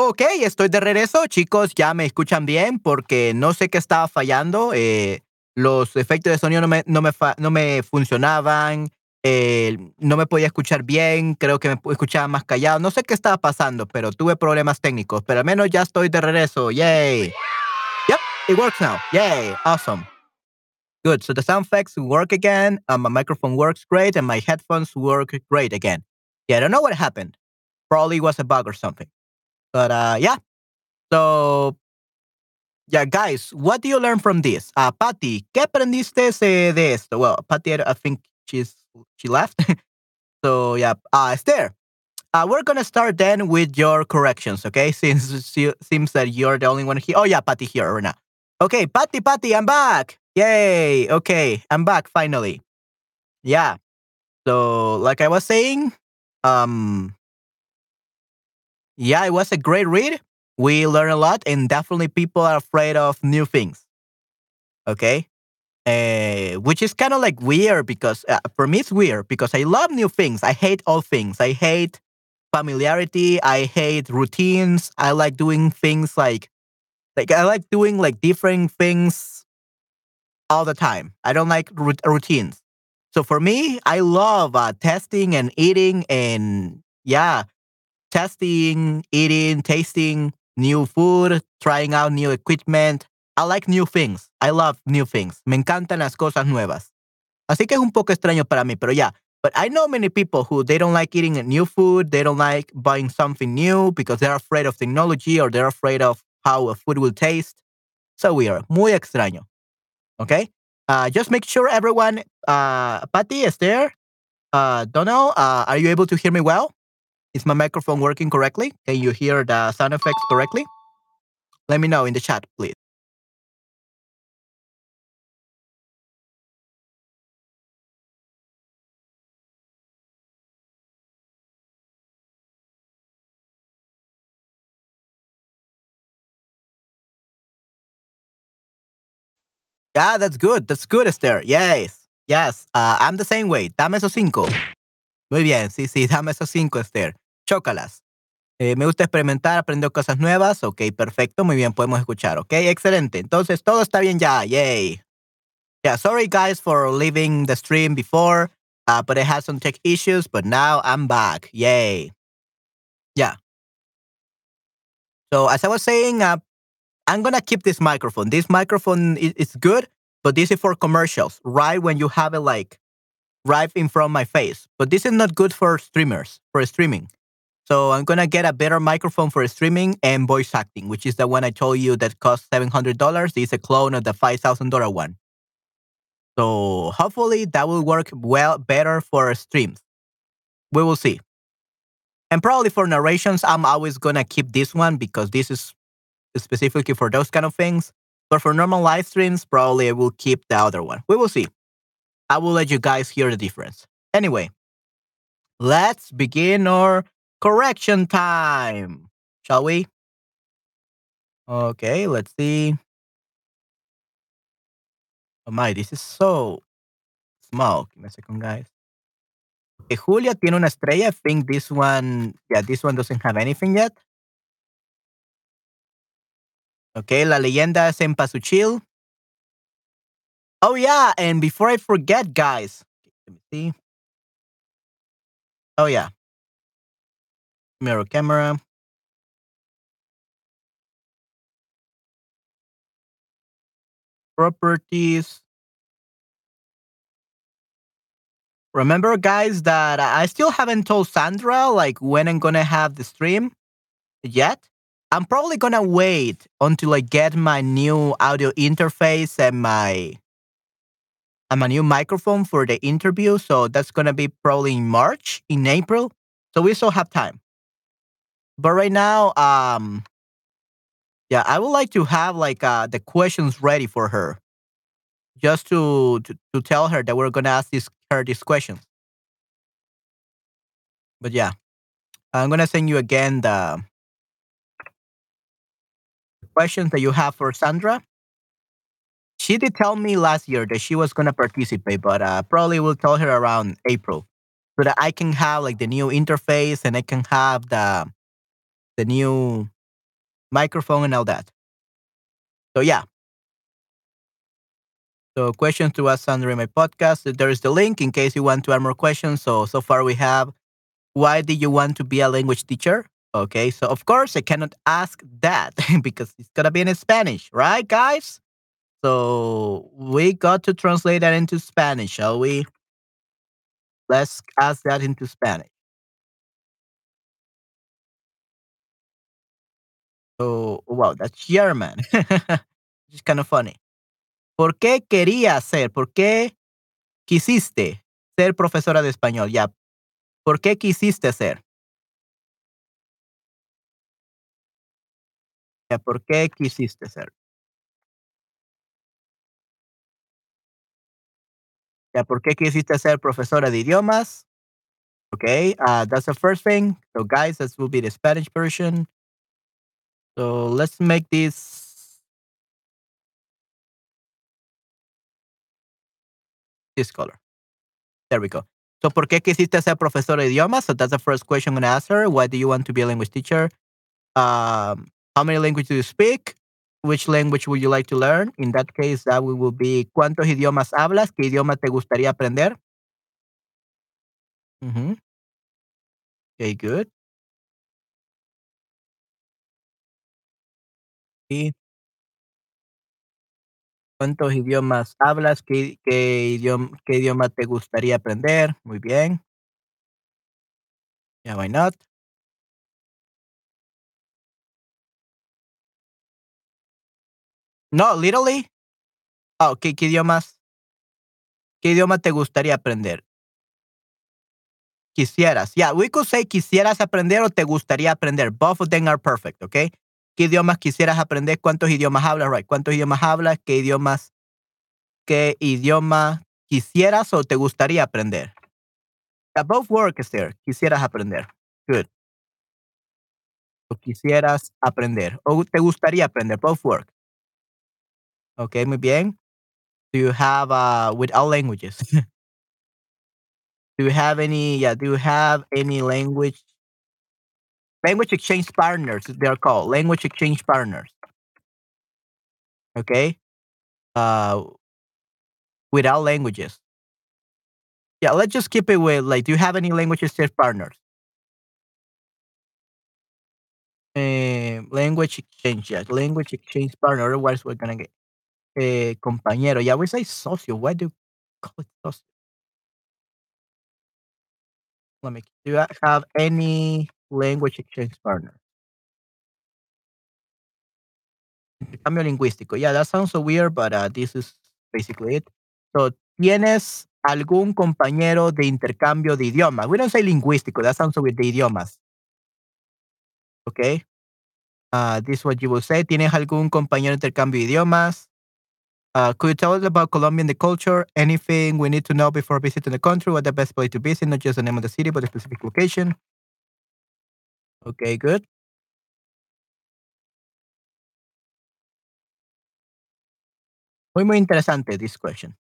Ok, estoy de regreso, chicos, ya me escuchan bien porque no sé qué estaba fallando. eh, los efectos de sonido no me, no me, no me funcionaban, eh, no me podía escuchar bien, creo que me escuchaba más callado. No sé qué estaba pasando, pero tuve problemas técnicos. Pero al menos ya estoy de regreso. Yay. Yep, it works now. Yay, awesome. Good. So the sound effects work again. Uh, my microphone works great, and my headphones work great again. Yeah, I don't know what happened. Probably was a bug or something. But uh, yeah. So yeah, guys, what do you learn from this? Uh, Patty, ¿qué aprendiste de esto? Well, Patty, I I think she's she left. so yeah, uh, Esther, uh, we're gonna start then with your corrections, okay? Since it seems that you're the only one here. Oh yeah, Patty here right now. Okay, Patty, Patty, I'm back. Yay! Okay, I'm back finally. Yeah. So like I was saying, um, yeah, it was a great read. We learned a lot, and definitely people are afraid of new things. Okay. Uh, which is kind of like weird because uh, for me it's weird because I love new things. I hate old things. I hate familiarity. I hate routines. I like doing things like like I like doing like different things all the time. I don't like routines. So for me, I love uh, testing and eating and yeah, testing, eating, tasting new food, trying out new equipment. I like new things. I love new things. Me encantan las cosas nuevas. Así que es un poco extraño para mí, pero yeah. But I know many people who they don't like eating new food, they don't like buying something new because they're afraid of technology or they're afraid of how a food will taste. So weird. Muy extraño. Okay? Uh, just make sure everyone, uh, Patty is there. Uh, Donald, uh, are you able to hear me well? Is my microphone working correctly? Can you hear the sound effects correctly? Let me know in the chat, please. Yeah, that's good. That's good, Esther. Yes. Yes. Uh, I'm the same way. Dame esos cinco. Muy bien. Sí, sí. Dame esos cinco, Esther. Chócalas. Eh, me gusta experimentar, aprender cosas nuevas. Ok, perfecto. Muy bien, podemos escuchar. Ok, excelente. Entonces, todo está bien ya. Yay. Yeah, sorry guys for leaving the stream before, uh, but I had some tech issues, but now I'm back. Yay. Yeah. So, as I was saying, uh, I'm gonna keep this microphone. This microphone is, is good, but this is for commercials, right? When you have it like right in front of my face. But this is not good for streamers, for streaming. So I'm gonna get a better microphone for streaming and voice acting, which is the one I told you that costs seven hundred dollars. It's a clone of the five thousand dollar one. So hopefully that will work well better for streams. We will see. And probably for narrations, I'm always gonna keep this one because this is specifically for those kind of things. But for normal live streams, probably I will keep the other one. We will see. I will let you guys hear the difference. Anyway, let's begin our correction time. Shall we? Okay, let's see. Oh my, this is so small. Give me a second, guys. Okay, Julia tiene una estrella. I think this one, yeah, this one doesn't have anything yet. Okay, La Leyenda es Cempasúchil. Oh yeah, and before I forget, guys, let me see. Oh yeah, mirror camera. Properties. Remember, guys, that I still haven't told Sandra like when I'm gonna have the stream yet. I'm probably gonna wait until I get my new audio interface and my and a new microphone for the interview. So that's gonna be probably in March, in April. So we still have time. But right now, um, yeah, I would like to have like uh, the questions ready for her, just to, to to tell her that we're gonna ask this her these questions. But yeah, I'm gonna send you again the questions that you have for Sandra. She did tell me last year that she was gonna participate, but uh, probably will tell her around April, so that I can have like the new interface and I can have the the new microphone and all that. So yeah. So questions to ask Sandra in my podcast. There is the link in case you want to add more questions. So so far we have why did you want to be a language teacher? Okay, so of course I cannot ask that because it's gonna be in Spanish, right, guys? So we got to translate that into Spanish, shall we? Let's ask that into Spanish. Oh, wow, that's German. it's kind of funny. ¿Por qué querías ser? ¿Por qué quisiste ser profesora de español? Ya. ¿Por qué quisiste ser? Ya, ¿por qué quisiste ser? Ya, ¿por qué quisiste ser profesora de idiomas? Okay, uh, that's the first thing. So, guys, this will be the Spanish version. So, let's make this this color. There we go. So, ¿por qué quisiste ser profesora de idiomas? So, that's the first question I'm going to ask her. Why do you want to be a language teacher? Um, how many languages do you speak? Which language would you like to learn? In that case, that will be ¿cuántos idiomas hablas? ¿Qué idioma te gustaría aprender? Mm-hmm. Okay, good. Y ¿Cuántos idiomas hablas? ¿Qué, qué, idioma, ¿Qué idioma te gustaría aprender? Muy bien. Yeah, why not? No, literally. Oh, ¿qué, ¿qué idiomas? ¿Qué idioma te gustaría aprender? Quisieras. Yeah, we could say quisieras aprender o te gustaría aprender. Both of them are perfect, okay? ¿Qué idiomas quisieras aprender? ¿Cuántos idiomas hablas? Right. ¿Cuántos idiomas hablas? ¿Qué idiomas? ¿Qué idioma quisieras o te gustaría aprender? Both work is there. Quisieras aprender. Good. O quisieras aprender. O te gustaría aprender. Both work. Okay, muy bien. Do you have uh with all languages? do you have any yeah, do you have any language? Language exchange partners they're called language exchange partners. Okay uh without languages. Yeah let's just keep it with like do you have any language exchange partners? Uh, language exchange yeah language exchange partner otherwise we're gonna get a compañero yeah we say socio why do you call it socio let me do you have any language exchange partner. Intercambio lingüístico. Yeah, that sounds so weird, but uh, this is basically it. So, ¿tienes algún compañero de intercambio de idiomas? We don't say lingüístico. That sounds so weird. De idiomas. Okay. Uh, this is what you will say. ¿Tienes algún compañero de intercambio de idiomas? Uh, could you tell us about Colombia and the culture? Anything we need to know before visiting the country? What the best place to visit? Not just the name of the city, but a specific location. Okay, good. Muy, muy interesante, this question.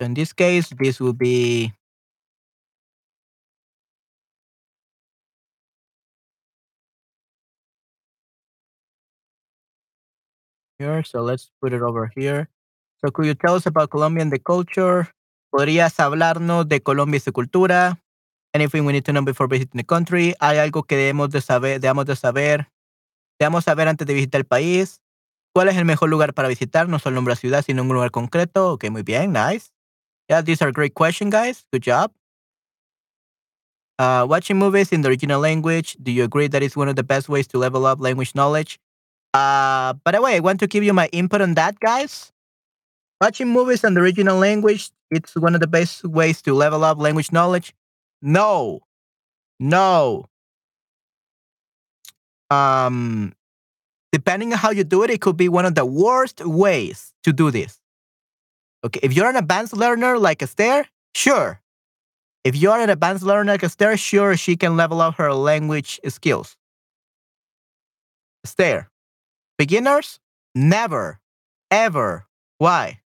In this case, this will be here. So let's put it over here. So could you tell us about Colombia and the culture? ¿Podrías hablarnos de Colombia y su cultura? Anything we need to know before visiting the country? ¿Hay algo que debemos de saber, debemos de saber, debemos saber antes de visitar el país? ¿Cuál es el mejor lugar para visitar? No solo de ciudad, sino un lugar concreto. Ok, muy bien, nice. Yeah, these are great questions, guys. Good job. Uh, watching movies in the original language. Do you agree that it's one of the best ways to level up language knowledge? Uh, by the way, I want to give you my input on that, guys. Watching movies in the original language, it's one of the best ways to level up language knowledge. No, no. Um, depending on how you do it, it could be one of the worst ways to do this. Okay, if you're an advanced learner like Esther, sure. If you're an advanced learner like Esther, sure, she can level up her language skills. Esther, beginners, never, ever. Why?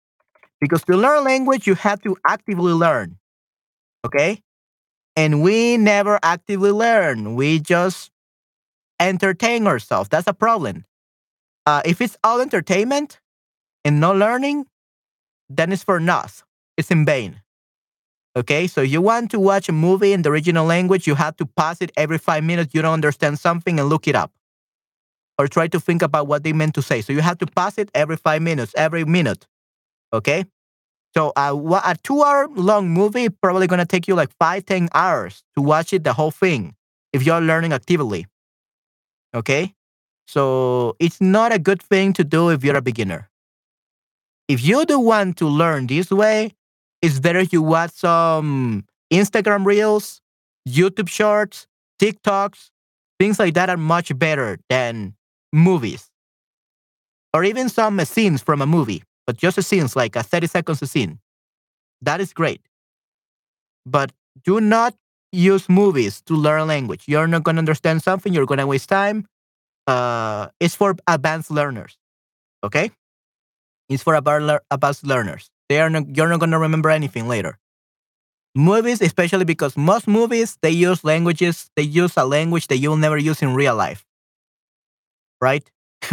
Because to learn language, you have to actively learn. Okay? And we never actively learn. We just entertain ourselves. That's a problem. Uh, if it's all entertainment and no learning, then it's for us. It's in vain. Okay, so you want to watch a movie in the original language, you have to pause it every five minutes. You don't understand something and look it up or try to think about what they meant to say. So you have to pass it every five minutes, every minute. Okay, so uh, a two hour long movie probably gonna take you like five, ten hours to watch it the whole thing if you're learning actively. Okay, so it's not a good thing to do if you're a beginner. If you do want to learn this way, it's better you watch some Instagram reels, YouTube shorts, TikToks, things like that are much better than movies. Or even some scenes from a movie, but just a scenes like a 30 seconds a scene. That is great. But do not use movies to learn language. You're not going to understand something, you're going to waste time. Uh, it's for advanced learners. Okay? It's for advanced learners. They are not, you're not going to remember anything later. Movies, especially because most movies, they use languages, they use a language that you'll never use in real life. Right?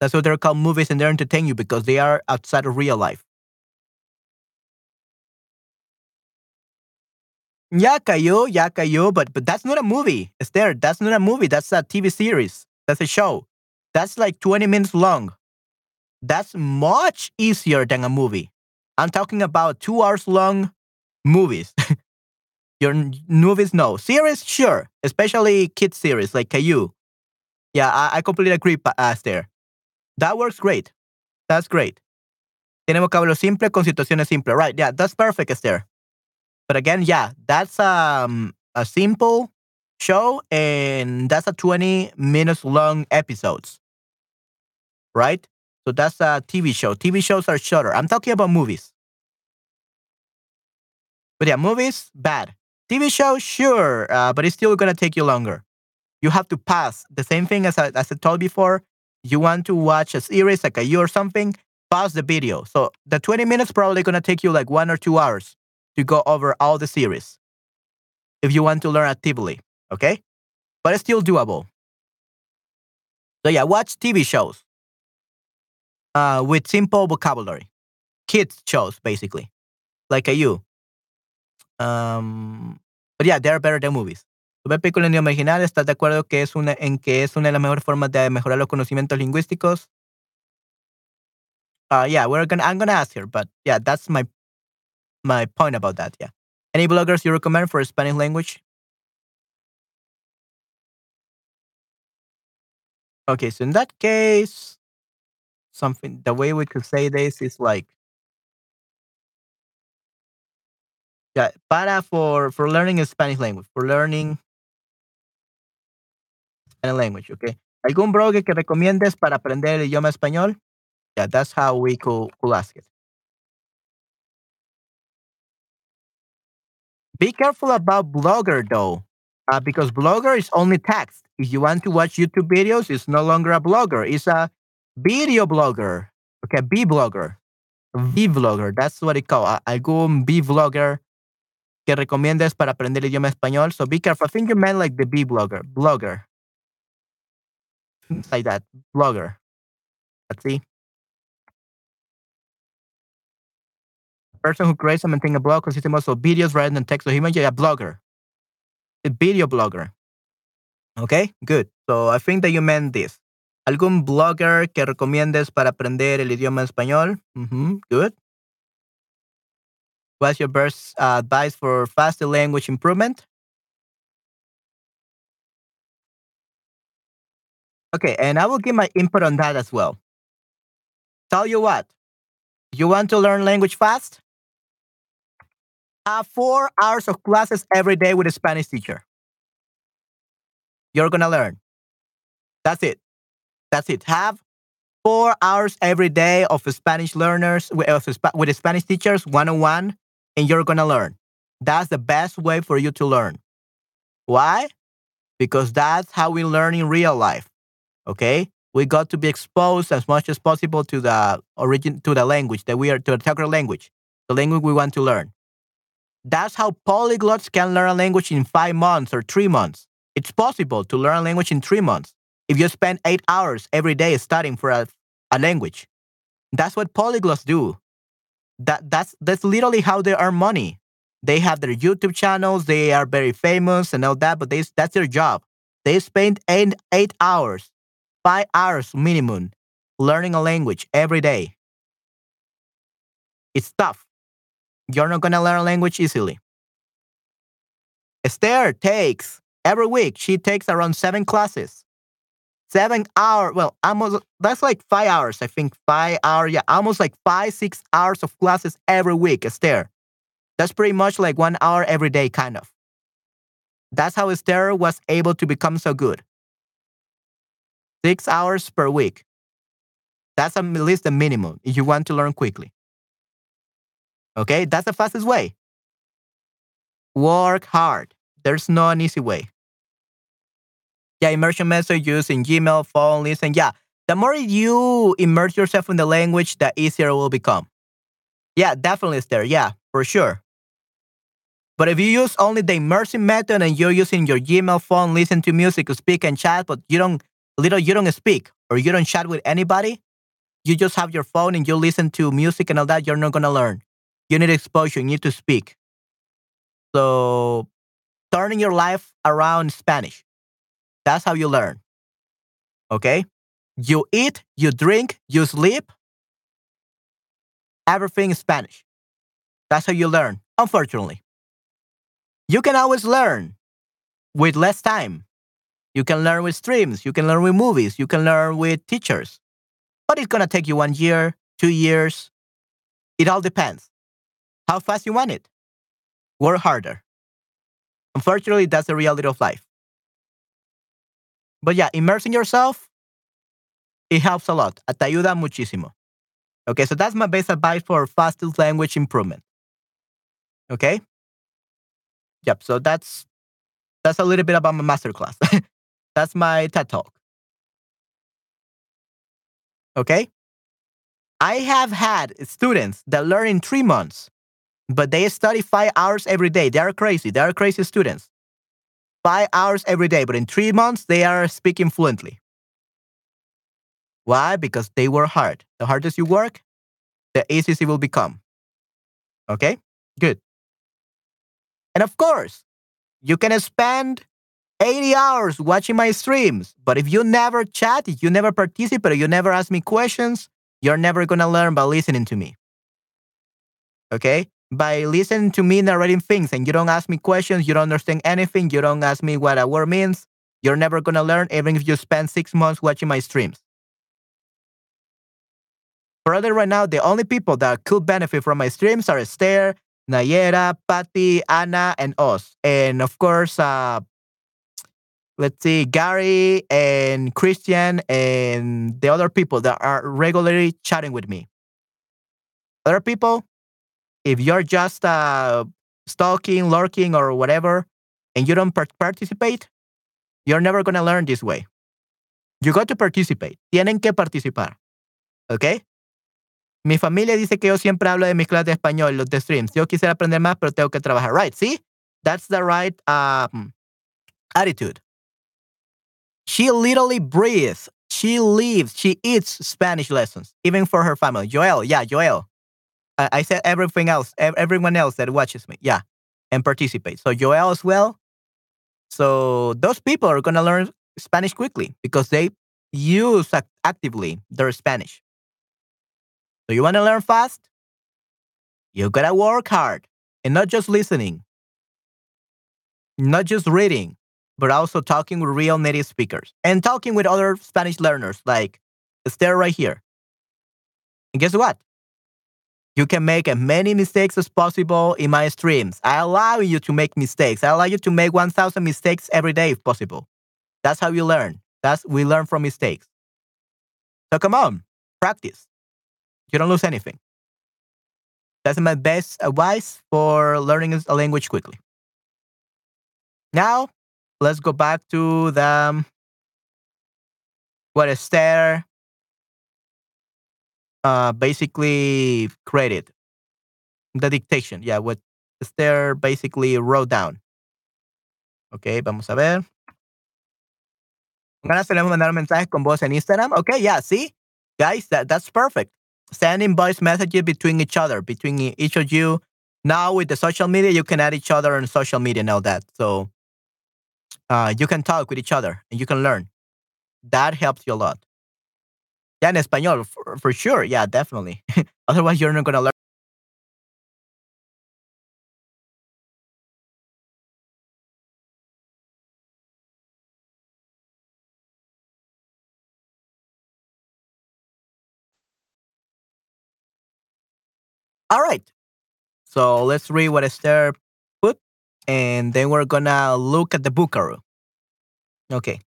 That's what they're called movies and they entertain you because they are outside of real life. Yeah, Caillou, yeah, Caillou, but but that's not a movie. It's there. That's not a movie. That's a TV series. That's a show. That's like 20 minutes long. That's much easier than a movie. I'm talking about two hours long movies. Your movies, no. Series, sure. Especially kids series like Caillou. Yeah, I, I completely agree, Esther. That works great. That's great. Tiene vocabulario simple con situaciones simples. Right, yeah, that's perfect, Esther. But again, yeah, that's um, a simple show and that's a 20 minutes long episodes. Right? So that's a TV show. TV shows are shorter. I'm talking about movies. But yeah, movies, bad. TV show, sure, uh, but it's still gonna take you longer. You have to pass the same thing as I, as I told before. You want to watch a series like a year or something, pause the video. So the 20 minutes probably gonna take you like one or two hours to go over all the series. If you want to learn actively, okay? But it's still doable. So yeah, watch TV shows uh, with simple vocabulary. Kids shows, basically, like Caillou. Um, but yeah, they're better than movies. Ver películas en idioma original, ¿estás de acuerdo que es una, en que es una de las mejores formas de mejorar los conocimientos lingüísticos? Uh, yeah, we're gonna, I'm gonna ask her, but yeah, that's my my point about that. Yeah. Any bloggers you recommend for Spanish language? Okay, so in that case, something the way we could say this is like yeah para for for learning a spanish language for learning language okay algún blog que recomiendes para aprender el idioma español yeah that's how we could, could ask it be careful about blogger though uh, because blogger is only text if you want to watch youtube videos it's no longer a blogger it's a video blogger. Okay, B blogger. B vlogger, that's what it called. Algún B vlogger que recomiendes para aprender el idioma español. So be careful. I think you meant like the B blogger, blogger. Like that, blogger. Let's see. A person who creates and maintains a blog consists of videos rather than text or images. A blogger. A video blogger. Okay, good. So I think that you meant this. ¿Algún blogger que recomiendes para aprender el idioma español? Mm -hmm, good. What's your best uh, advice for faster language improvement? Okay, and I will give my input on that as well. Tell you what, you want to learn language fast? Have four hours of classes every day with a Spanish teacher. You're gonna learn. That's it. That's it. Have four hours every day of Spanish learners with, Spanish teachers one on one, and you're gonna learn. That's the best way for you to learn. Why? Because that's how we learn in real life. Okay, we got to be exposed as much as possible to the origin to the language that we are to the target language, the language we want to learn. That's how polyglots can learn a language in five months or three months It's possible to learn a language in three months if you spend eight hours every day studying for a, a language. That's what polyglots do. That that's that's literally how they earn money. They have their YouTube channels. They are very famous and all that, but they, that's their job. They spend eight, eight hours, five hours minimum, learning a language every day. It's tough. You're not gonna learn a language easily. Esther takes every week. She takes around seven classes. Seven hours. Well, almost that's like five hours. I think five hours. Yeah, almost like five, six hours of classes every week. Esther. That's pretty much like one hour every day, kind of. That's how Esther was able to become so good. Six hours per week. That's at least the minimum if you want to learn quickly. Okay, that's the fastest way. Work hard. There's no an easy way. Yeah, immersion method used in Gmail, phone, listen. Yeah, the more you immerse yourself in the language, the easier it will become. Yeah, definitely, Esther. Yeah, for sure. But if you use only the immersive method and you're using your Gmail phone, listen to music, speak and chat, but you don't little you don't speak or you don't chat with anybody, you just have your phone and you listen to music and all that, you're not gonna learn. You need exposure, you need to speak. So turning your life around Spanish. That's how you learn. Okay? You eat, you drink, you sleep. Everything is Spanish. That's how you learn, unfortunately. You can always learn with less time. You can learn with streams, you can learn with movies, you can learn with teachers. But it's going to take you one year, two years. It all depends. How fast you want it. Work harder. Unfortunately, that's the reality of life. But yeah, immersing yourself, it helps a lot. Te ayuda muchísimo. Okay, so that's my best advice for fastest language improvement. Okay? Yep. So that's that's a little bit about my masterclass. that's my TED talk. Okay. I have had students that learn in three months, but they study five hours every day. They are crazy. They are crazy students. Five hours every day, but in three months, they are speaking fluently. Why? Because they work hard. The hardest you work, the easier it will become. Okay? Good. And of course, you can spend 80 hours watching my streams, but if you never chat, if you never participate, you never ask me questions, you're never going to learn by listening to me. Okay? By listening to me narrating things and you don't ask me questions, you don't understand anything, you don't ask me what a word means, you're never going to learn even if you spend six months watching my streams. Further, right now, the only people that could benefit from my streams are Esther Nayera, Patty, Anna, and us. And of course, uh, let's see, Gary and Christian and the other people that are regularly chatting with me. Other people, if you're just uh, stalking, lurking, or whatever, and you don't participate, you're never going to learn this way. You got to participate. Tienen que participar. Okay? Mi familia dice que yo siempre hablo de mis clases de español, los de streams. Yo quisiera aprender más, pero tengo que trabajar. Right, see? That's the right um, attitude. She literally breathes. She lives. She eats Spanish lessons, even for her family. Joel, yeah, Joel. I, I said everything else, everyone else that watches me, yeah, and participates. So Joel as well. So those people are going to learn Spanish quickly because they use actively their Spanish. So you want to learn fast? You gotta work hard and not just listening, not just reading, but also talking with real native speakers and talking with other Spanish learners like Esther right here. And guess what? You can make as many mistakes as possible in my streams. I allow you to make mistakes. I allow you to make 1,000 mistakes every day if possible. That's how you learn. That's we learn from mistakes. So come on, practice. You don't lose anything. That's my best advice for learning a language quickly. Now, let's go back to the what Esther uh, basically created. The dictation, yeah, what Esther basically wrote down. Okay, vamos a ver. Ganas tenemos mandar mensajes con voz en Instagram. Okay, yeah, see? Guys, that, that's perfect. Sending voice messages between each other, between each of you. Now with the social media, you can add each other on social media and all that. So uh, you can talk with each other and you can learn. That helps you a lot. Yeah, in español, for, for sure. Yeah, definitely. Otherwise, you're not going to learn. All right. So let's read what Esther and then we're gonna look at the Buckaroo. Okay.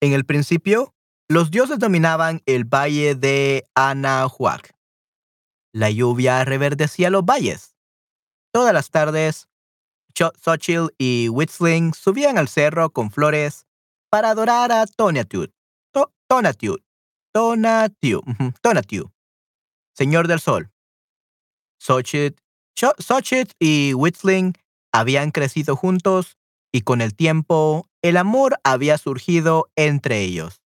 En el principio, los dioses dominaban el valle de Anahuac. La lluvia reverdecía los valles. Todas las tardes, Xochitl y Whistling subían al cerro con flores para adorar a Tonatiuh. To Tonatiuh. Tonatiuh. Tonatiuh. Señor del Sol. Xochitl, Xochitl y Whistling habían crecido juntos y con el tiempo el amor había surgido entre ellos.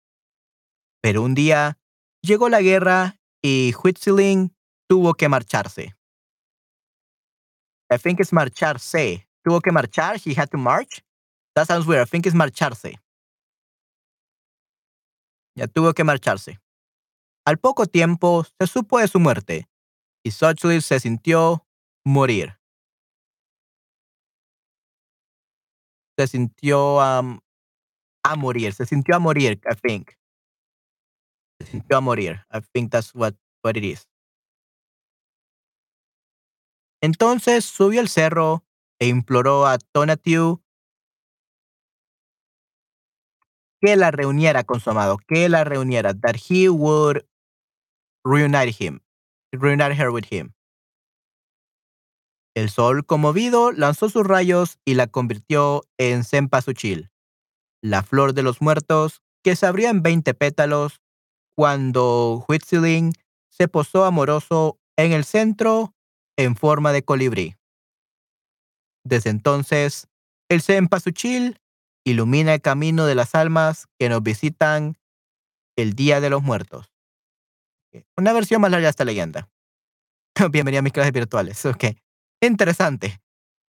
Pero un día llegó la guerra y Whistling tuvo que marcharse. I think it's marcharse. Tuvo que marchar. He had to march. That sounds weird. I think it's marcharse. Ya tuvo que marcharse. Al poco tiempo se supo de su muerte y Xochitl se sintió morir. Se sintió um, a morir. Se sintió a morir, I think. Se sintió a morir. I think that's what, what it is. Entonces subió al cerro e imploró a Tonatiuh que la reuniera con su amado, que la reuniera, that he would reunite him, reunite her with him. El sol, conmovido, lanzó sus rayos y la convirtió en cempasúchil, la flor de los muertos que se abrió en veinte pétalos cuando Huitzilin se posó amoroso en el centro en forma de colibrí. Desde entonces, el cempasúchil ilumina el camino de las almas que nos visitan el Día de los Muertos. Una versión más larga de esta leyenda. Bienvenido a mis clases virtuales. Ok. Interesante.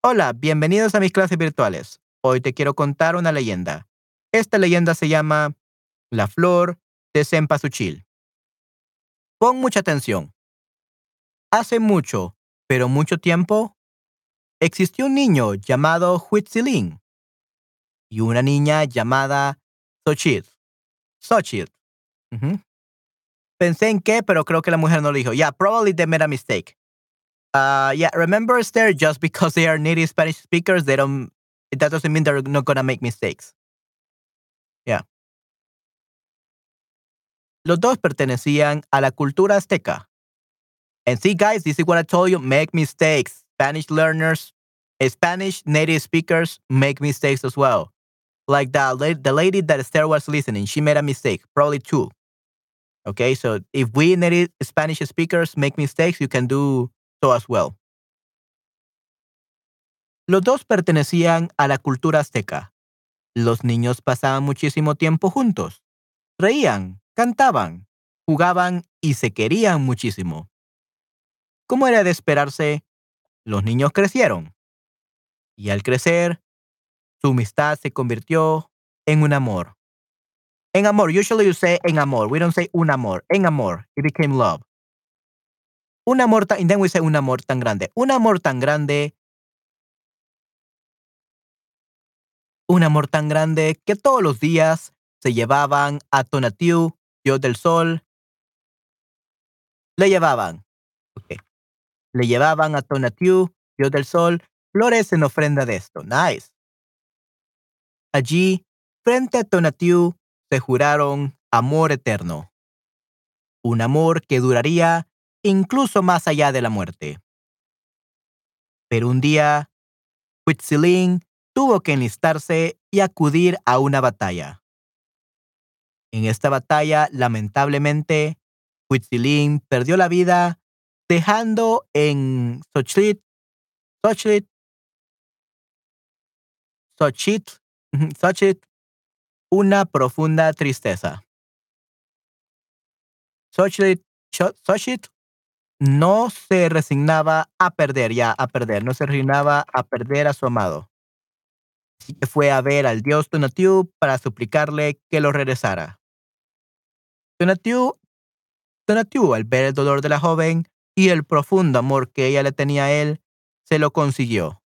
Hola, bienvenidos a mis clases virtuales. Hoy te quiero contar una leyenda. Esta leyenda se llama La flor de Cempasúchil. Pon mucha atención. Hace mucho, pero mucho tiempo, existió un niño llamado Huitzilin y una niña llamada Xochitl. Xochitl. Pensé en qué, pero creo que la mujer no lo dijo. Yeah, probably they made a mistake. Uh, yeah, remember, Esther, just because they are native Spanish speakers, they don't, that doesn't mean they're not gonna make mistakes. Yeah. Los dos pertenecían a la cultura azteca. And see, guys, this is what I told you, make mistakes. Spanish learners, Spanish native speakers make mistakes as well. Like the, the lady that Esther was listening, she made a mistake, probably two. Okay, so if we native Spanish speakers make mistakes, you can do so as well. Los dos pertenecían a la cultura azteca. Los niños pasaban muchísimo tiempo juntos. Reían, cantaban, jugaban y se querían muchísimo. Como era de esperarse, los niños crecieron. Y al crecer, su amistad se convirtió en un amor. En amor. Usually you say en amor. We don't say un amor. En amor. It became love. Un amor tan, un amor tan grande. Un amor tan grande. Un amor tan grande que todos los días se llevaban a Tonatiuh, Dios del Sol. Le llevaban. Le llevaban a Tonatiuh, Dios del Sol, flores en ofrenda de esto. Nice. Allí, frente a Tonatiuh, se juraron amor eterno, un amor que duraría incluso más allá de la muerte. Pero un día, Huitzilin tuvo que enlistarse y acudir a una batalla. En esta batalla, lamentablemente, Huitzilin perdió la vida dejando en Xochitl, Xochitl, Xochitl Xochitl, una profunda tristeza. Xochitl, Xo- Xochitl no se resignaba a perder, ya, a perder, no se resignaba a perder a su amado. Así que fue a ver al dios Tonatiuh para suplicarle que lo regresara. Tonatiuh, al ver el dolor de la joven y el profundo amor que ella le tenía a él, se lo consiguió.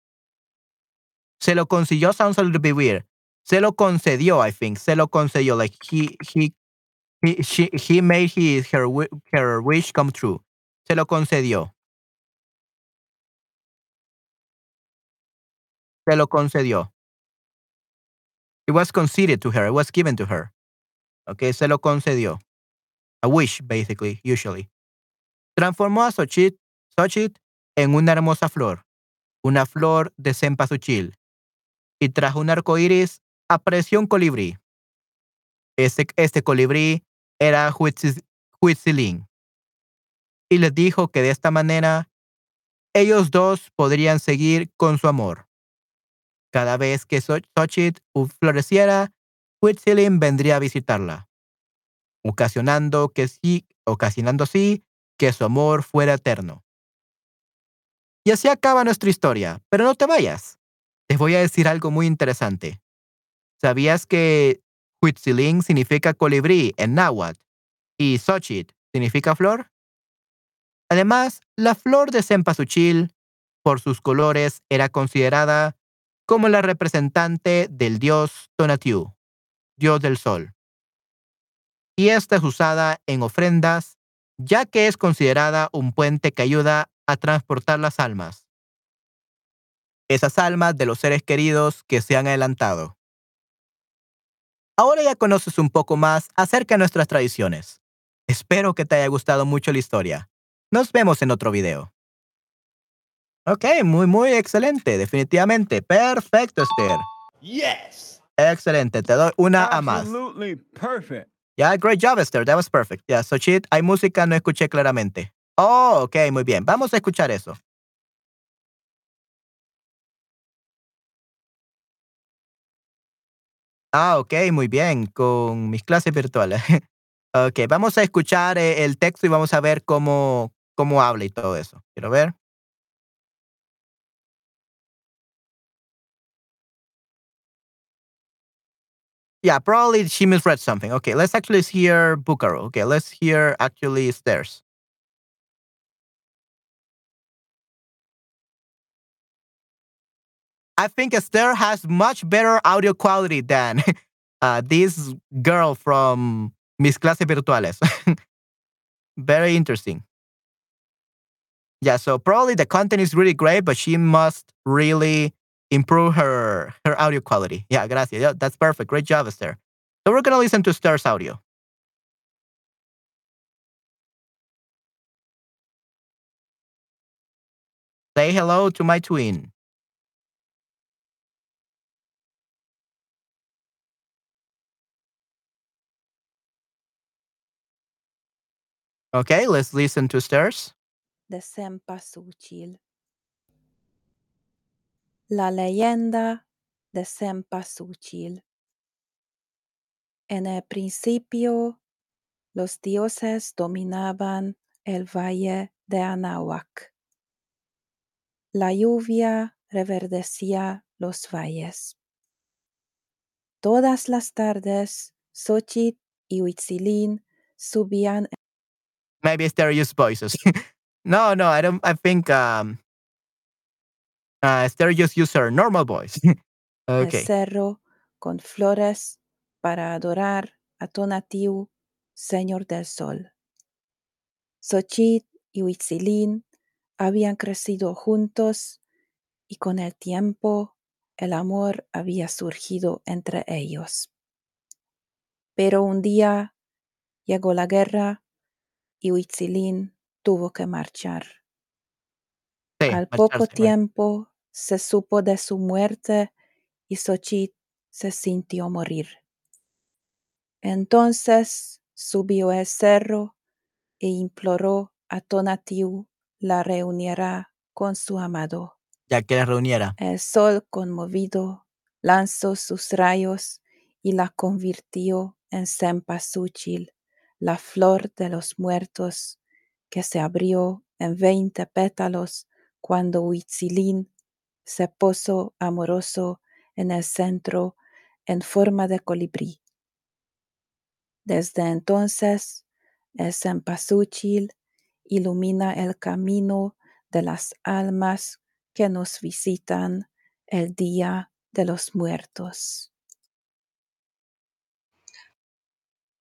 Se lo consiguió sounds a little bit. Se lo concedió, I think. Se lo concedió. Like he he he he made his her her wish come true. Se lo concedió. Se lo concedió. It was conceded to her. It was given to her. Okay, se lo concedió. A wish, basically, usually. Transformó a Xochitl, Xochitl en una hermosa flor, una flor de cempasúchil. Y tras un arco iris apareció un colibrí. Este, este colibrí era. Y les dijo que de esta manera ellos dos podrían seguir con su amor. Cada vez que Xo- Xochitl floreciera, Huitzilin vendría a visitarla, ocasionando que sí, ocasionando así que su amor fuera eterno. Y así acaba nuestra historia, pero no te vayas. Te voy a decir algo muy interesante. ¿Sabías que Huitzilin significa colibrí en náhuatl y Xochitl significa flor? Además, la flor de cempasúchil, por sus colores, era considerada como la representante del dios Tonatiuh, dios del sol. Y esta es usada en ofrendas, ya que es considerada un puente que ayuda a transportar las almas. Esas almas de los seres queridos que se han adelantado. Ahora ya conoces un poco más acerca de nuestras tradiciones. Espero que te haya gustado mucho la historia. Nos vemos en otro video. Ok, muy, muy excelente, definitivamente. Perfecto, Esther. Yes. Excelente, te doy una a más. Absolutely perfect. Yeah, great job, Esther. That was perfect. Yeah, Xochitl, hay música, no escuché claramente. Oh, ok, muy bien. Vamos a escuchar eso. Ah, ok, muy bien, con mis clases virtuales. ok, vamos a escuchar eh, el texto y vamos a ver cómo, cómo habla y todo eso. Quiero ver. Yeah, probably she misread something. Okay, let's actually hear Vocaroo. Okay, let's hear actually Esther's. I think Esther has much better audio quality than uh, this girl from Mis Clases Virtuales. Very interesting. Yeah, so probably the content is really great, but she must really improve her her audio quality. Yeah, gracias. Yeah, that's perfect. Great job, Esther. So we're gonna listen to Esther's audio. Say hello to my twin. Okay, let's listen to Esther's. De Cempasúchil. La leyenda de Cempasúchil. En el principio, los dioses dominaban el valle de Anahuac. La lluvia reverdecía los valles. Todas las tardes, Xochitl y Huitzilin subían Maybe Esther used voices. no, no, I don't. I think um, uh, used her normal voice. el okay. cerro con flores para adorar a Tonatiuh, Señor del Sol. Xochitl y Huitzilin habían crecido juntos y con el tiempo el amor había surgido entre ellos. Pero un día llegó la guerra y Huitzilin tuvo que marchar. Sí, Al poco tiempo se supo de su muerte y Xochitl se sintió morir. Entonces subió el cerro e imploró a Tonatiuh la reuniera con su amado. Ya que les reuniera. El sol conmovido lanzó sus rayos y la convirtió en cempasúchil, la flor de los muertos, que se abrió en veinte pétalos cuando Huitzilín se posó amoroso en el centro en forma de colibrí. Desde entonces, el cempasúchil ilumina el camino de las almas que nos visitan el día de los muertos.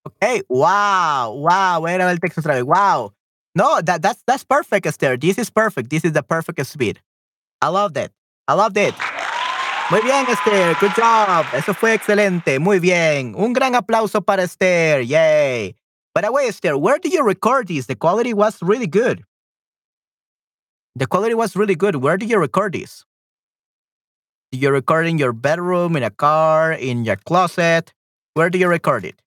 Okay. Wow. Wow. Voy a grabar el texto otra vez. Wow. No, that, that's that's perfect, Esther. This is perfect. This is the perfect speed. I love that. I love that. Muy bien, Esther. Good job. Eso fue excelente. Muy bien. Un gran aplauso para Esther. Yay. By the way, Esther, where did you record this? The quality was really good. The quality was really good. Where did you record this? Did you record in your bedroom, in a car, in your closet? Where do you record it?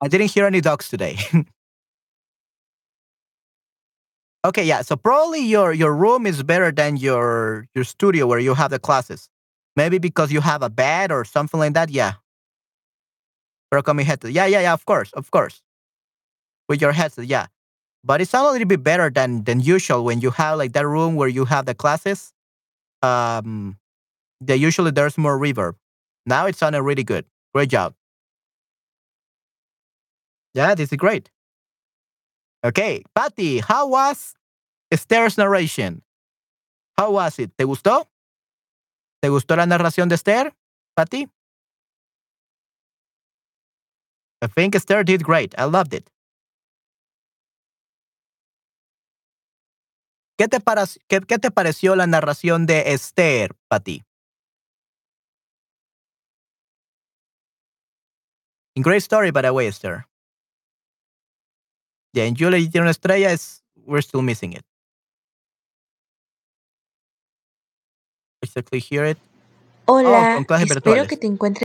I didn't hear any dogs today. okay, yeah. So probably your your room is better than your your studio where you have the classes. Maybe because you have a bed or something like that. Yeah. Or coming headset. Yeah, yeah, yeah. Of course, of course. With your headset, yeah. But it sounds a little bit better than than usual when you have like that room where you have the classes. Um, the usually there's more reverb. Now it sounded really good. Great job. Yeah, this is great. Okay, Patty, how was Esther's narration? How was it? ¿Te gustó? ¿Te gustó la narración de Esther, Patty? I think Esther did great. I loved it. ¿Qué te, pareció la narración de Esther, Patty? Great story, by the way, Esther. Yeah, en Julia tiene una estrella, es, we're still missing it. Exactly hear it. Hola, con clases espero virtuales. que te encuentres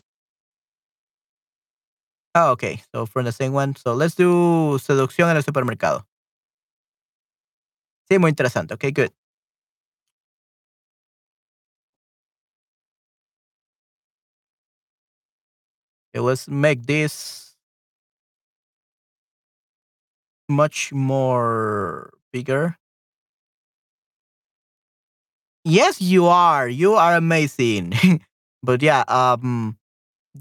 Oh, okay. So from the same one. So let's do seducción en el supermercado. Sí, muy interesante. Okay, good. Okay, let's make this much more bigger. Yes, you are. You are amazing. but yeah, um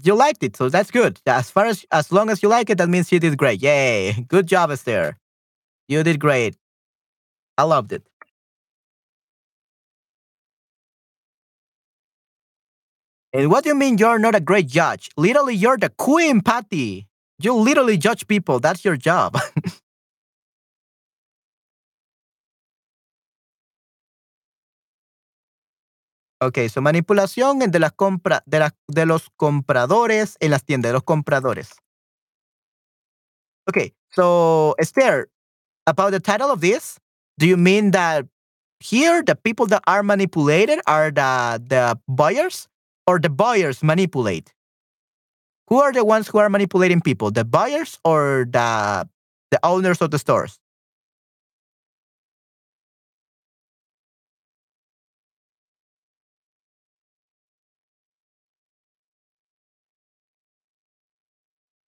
you liked it, so that's good. As far as as long as you like it, that means you did great. Yay. Good job, Esther. You did great. I loved it. And what do you mean you're not a great judge? Literally, you're the queen, Patty. You literally judge people. That's your job. ok, so manipulación de las compra, de, las de los compradores en las tiendas, de los compradores. Okay, so Esther, about the title of this, do you mean that here the people that are manipulated are the the buyers or the buyers manipulate? Who are the ones who are manipulating people? The buyers or the the owners of the stores?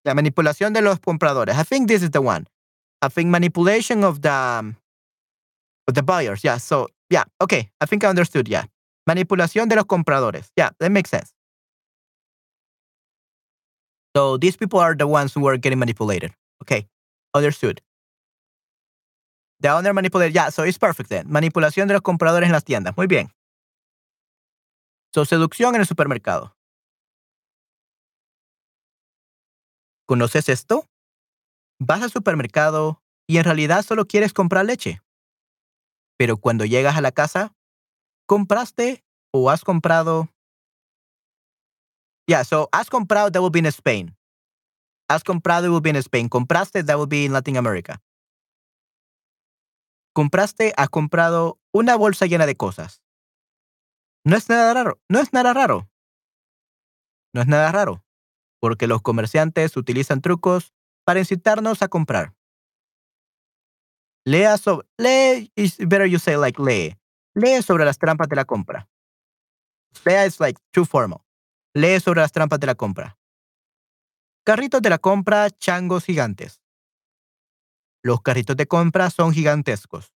La manipulación de los compradores. I think this is the one. I think manipulation of the um, of the buyers. Yeah. So yeah. Okay. I think I understood. Yeah. Manipulación de los compradores. Yeah, that makes sense. So these people are the ones who are getting manipulated. Okay. Understood. The owner manipulated. Yeah, so it's perfect then. Manipulación de los compradores en las tiendas. Muy bien. So seducción en el supermercado. ¿Conoces esto? Vas al supermercado y en realidad solo quieres comprar leche. Pero cuando llegas a la casa, compraste o has comprado. Yeah, so has comprado, that will be in Spain. Has comprado, it will be in Spain. Compraste, that will be in Latin America. Compraste, has comprado una bolsa llena de cosas. No es nada raro, no es nada raro. No es nada raro, porque los comerciantes utilizan trucos para incitarnos a comprar. Lea sobre, lee, sobre las trampas de la compra. Lea is like too formal. Lee sobre las trampas de la compra. Carritos de la compra, changos gigantes. Los carritos de compra son gigantescos.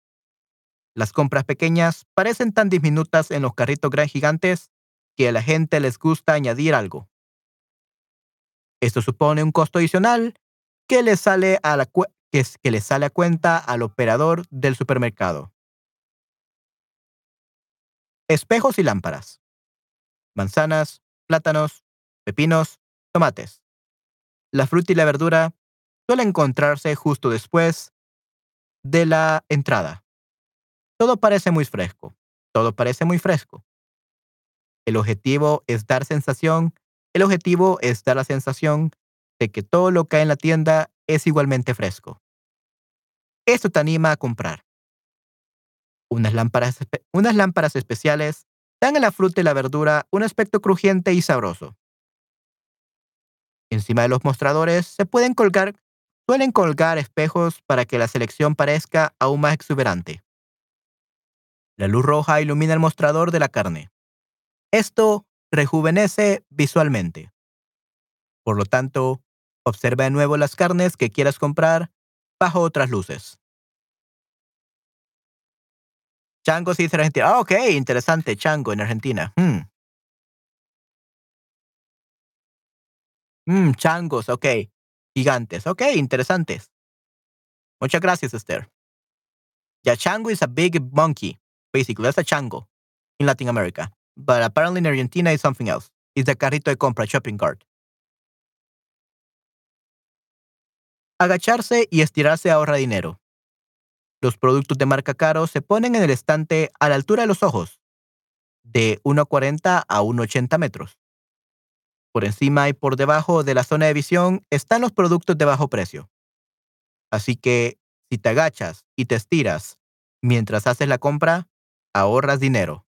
Las compras pequeñas parecen tan diminutas en los carritos gran gigantes que a la gente les gusta añadir algo. Esto supone un costo adicional que le sale a, que, le sale a cuenta al operador del supermercado. Espejos y lámparas. Manzanas, plátanos, pepinos, tomates. La fruta y la verdura suelen encontrarse justo después de la entrada. Todo parece muy fresco. Todo parece muy fresco. El objetivo es dar sensación, el objetivo es dar la sensación de que todo lo que hay en la tienda es igualmente fresco. Esto te anima a comprar. Unas lámparas, especiales dan a la fruta y la verdura un aspecto crujiente y sabroso. Encima de los mostradores se pueden colgar, suelen colgar espejos para que la selección parezca aún más exuberante. La luz roja ilumina el mostrador de la carne. Esto rejuvenece visualmente. Por lo tanto, observa de nuevo las carnes que quieras comprar bajo otras luces. Chango sí dice Argentina. Ah, ok, interesante. Chango en Argentina. Hmm. Mm, changos, ok. Gigantes. Ok, interesantes. Muchas gracias, Esther. Yeah, chango is a big monkey. Basically, that's a chango in Latin America. But apparently in Argentina it's something else. It's the carrito de compra, shopping cart. Agacharse y estirarse ahorra dinero. Los productos de marca caro se ponen en el estante a la altura de los ojos, de 1,40 a 1,80 metros. Por encima y por debajo de la zona de visión están los productos de bajo precio. Así que, si te agachas y te estiras mientras haces la compra, ahorras dinero.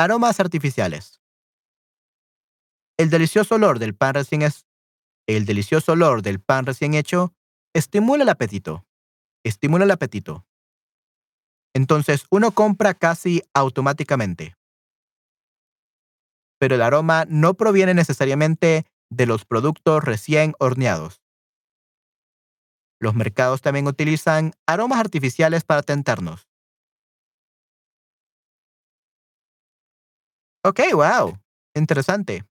Aromas artificiales. El delicioso olor del pan recién el delicioso olor del pan recién hecho estimula el apetito. Estimula el apetito. Entonces uno compra casi automáticamente pero el aroma no proviene necesariamente de los productos recién horneados. Los mercados también utilizan aromas artificiales para tentarnos. Okay, wow. Interesante.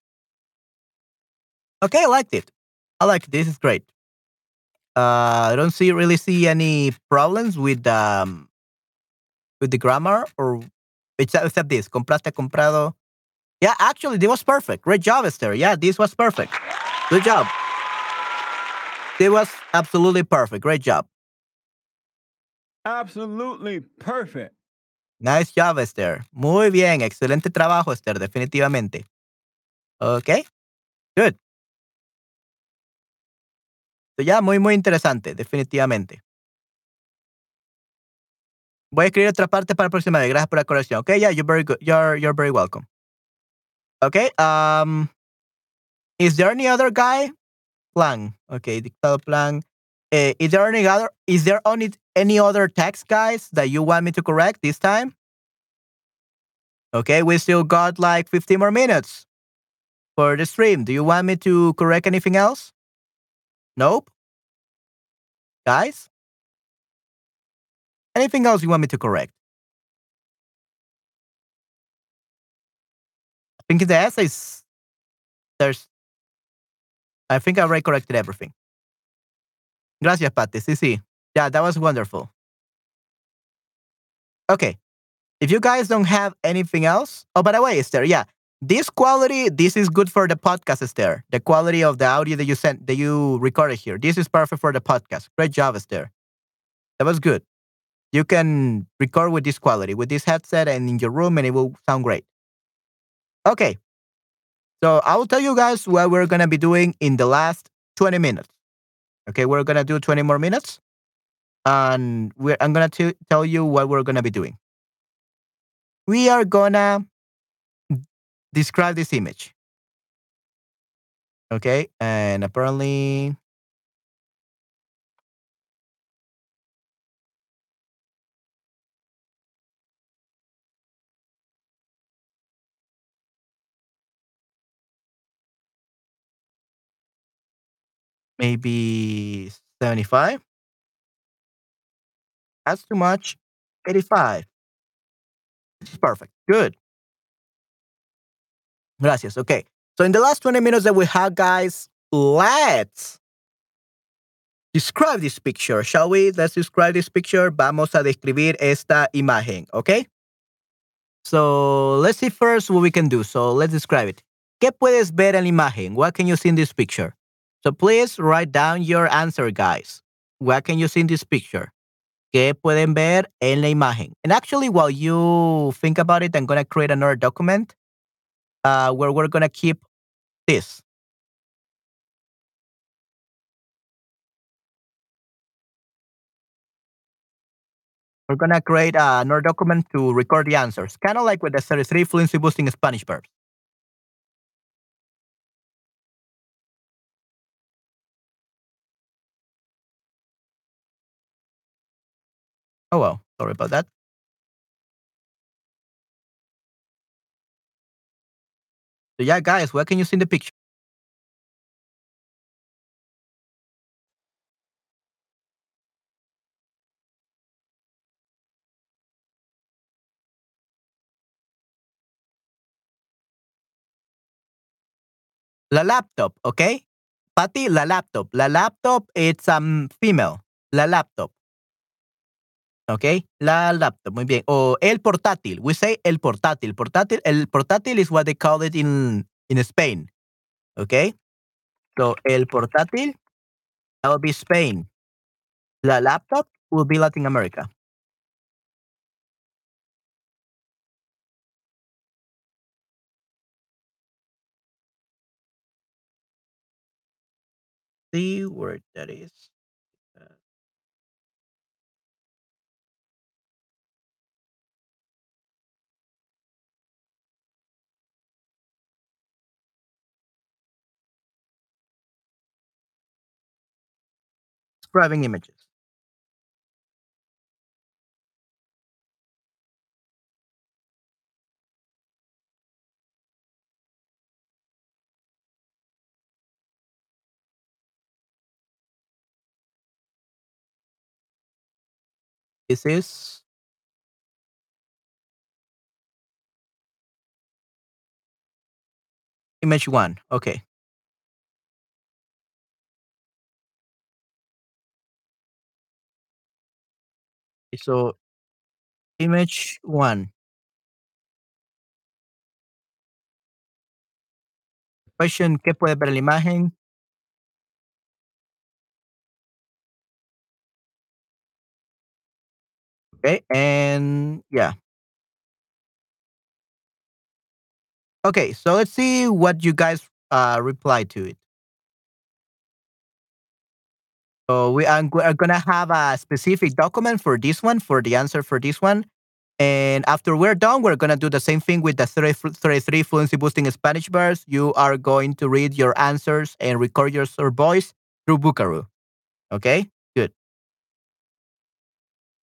Okay, I liked it. I like it. This is great. Uh, I don't see really see any problems with um with the grammar or except, except this. Compraste, comprado. Yeah, actually, this was perfect. Great job, Esther. Yeah, this was perfect. Good job. It was absolutely perfect. Great job. Absolutely perfect. Nice job, Esther. Muy bien. Excelente trabajo, Esther. Definitivamente. Ok. Good. So, ya, muy, muy interesante. Definitivamente. Voy a escribir otra parte para la próxima vez. Gracias por la corrección. Ok, yeah, you're very good. You're, you're very welcome. Okay. Um, is there any other guy? Plan. Okay, dictado plan. Uh, is there any other? Is there only any other text, guys, that you want me to correct this time? Okay, we still got like 15 more minutes for the stream. Do you want me to correct anything else? Nope. Guys? Anything else you want me to correct? I think the essays, there's, I think I already corrected everything. Gracias, Patty. Sí, sí. Yeah, that was wonderful. Okay. If you guys don't have anything else, oh, by the way, Esther, yeah, this quality, this is good for the podcast, Esther. The quality of the audio that you sent, that you recorded here, this is perfect for the podcast. Great job, Esther. That was good. You can record with this quality, with this headset and in your room, and it will sound great. Okay. So I will tell you guys what we're going to be doing in the last 20 minutes. Okay, we're going to do 20 more minutes and we're, I'm gonna t- tell you what we're gonna be doing. We are gonna describe this image. Okay, and apparently. Maybe 75. That's too much. 85. This is perfect. Good. Gracias. Okay. So in the last 20 minutes that we have, guys, let's describe this picture, shall we? Let's describe this picture. Vamos a describir esta imagen, okay? So let's see first what we can do. So let's describe it. ¿Qué puedes ver en la imagen? What can you see in this picture? So please write down your answer, guys. What can you see in this picture? ¿Qué pueden ver en la imagen? And actually, while you think about it, I'm going to create another document uh, where we're going to keep this. We're going to create uh, another document to record the answers, kind of like with the 33 fluency boosting Spanish verbs. Oh, well, sorry about that. So yeah, guys, where can you see the picture? La laptop, okay? Patty, la laptop. La laptop, it's um female. La laptop. Okay? La laptop, muy bien. O el portátil. We say el portátil. Portátil, el portátil is what they call it in, in Spain. Okay? So, el portátil, that will be Spain. La laptop will be Latin America. See where that is. Describing images. This is image one. Okay. So, image one. Question, ¿qué puede ver la imagen? Okay, and yeah. Okay, so let's see what you guys uh, reply to it. So we are, gonna have a specific document for this one, for the answer for this one. And after we're done, we're gonna do the same thing with the 33 fluency boosting Spanish verbs. You are going to read your answers and record your voice through Buckaroo. Okay, good.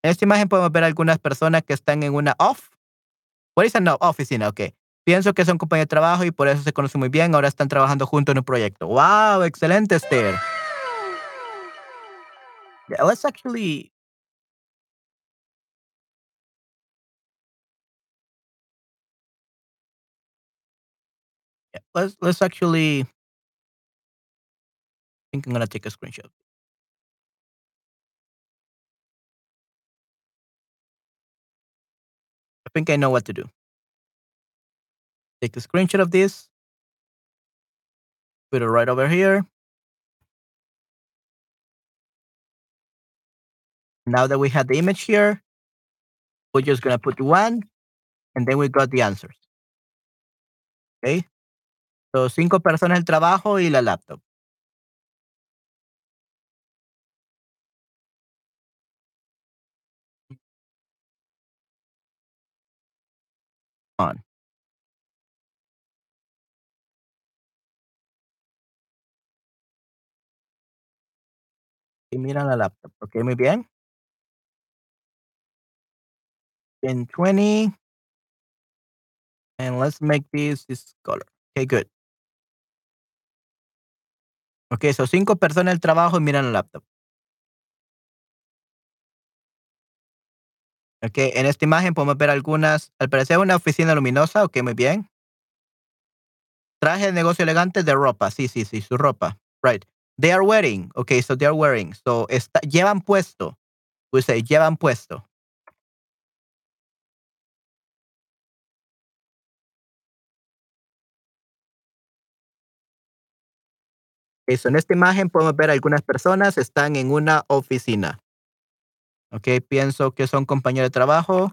En esta imagen podemos ver algunas personas que están en una off. What is an oficina? Ok. Pienso que son compañeros de trabajo y por eso se conocen muy bien. Ahora están trabajando juntos en un proyecto. Wow, excelente, Esther. Yeah, let's actually yeah, let's let's actually I think I'm gonna take a screenshot. I think I know what to do. Take a screenshot of this. Put it right over here. Now that we have the image here, we're just gonna put one, and then we got the answers. Okay. So cinco personas el trabajo y la laptop. On. Y mira la laptop. Ok, muy bien. In 20. And let's make this this color. Okay, good. Ok, son cinco personas en el trabajo y miran el laptop. Ok, en esta imagen podemos ver algunas, al parecer una oficina luminosa, ok, muy bien. Traje de negocio elegante de ropa, sí, sí, sí, su ropa, right. They are wearing, ok, so they are wearing, so está, llevan puesto, we say, llevan puesto. Eso, en esta imagen podemos ver algunas personas están en una oficina. Ok, pienso que son compañeros de trabajo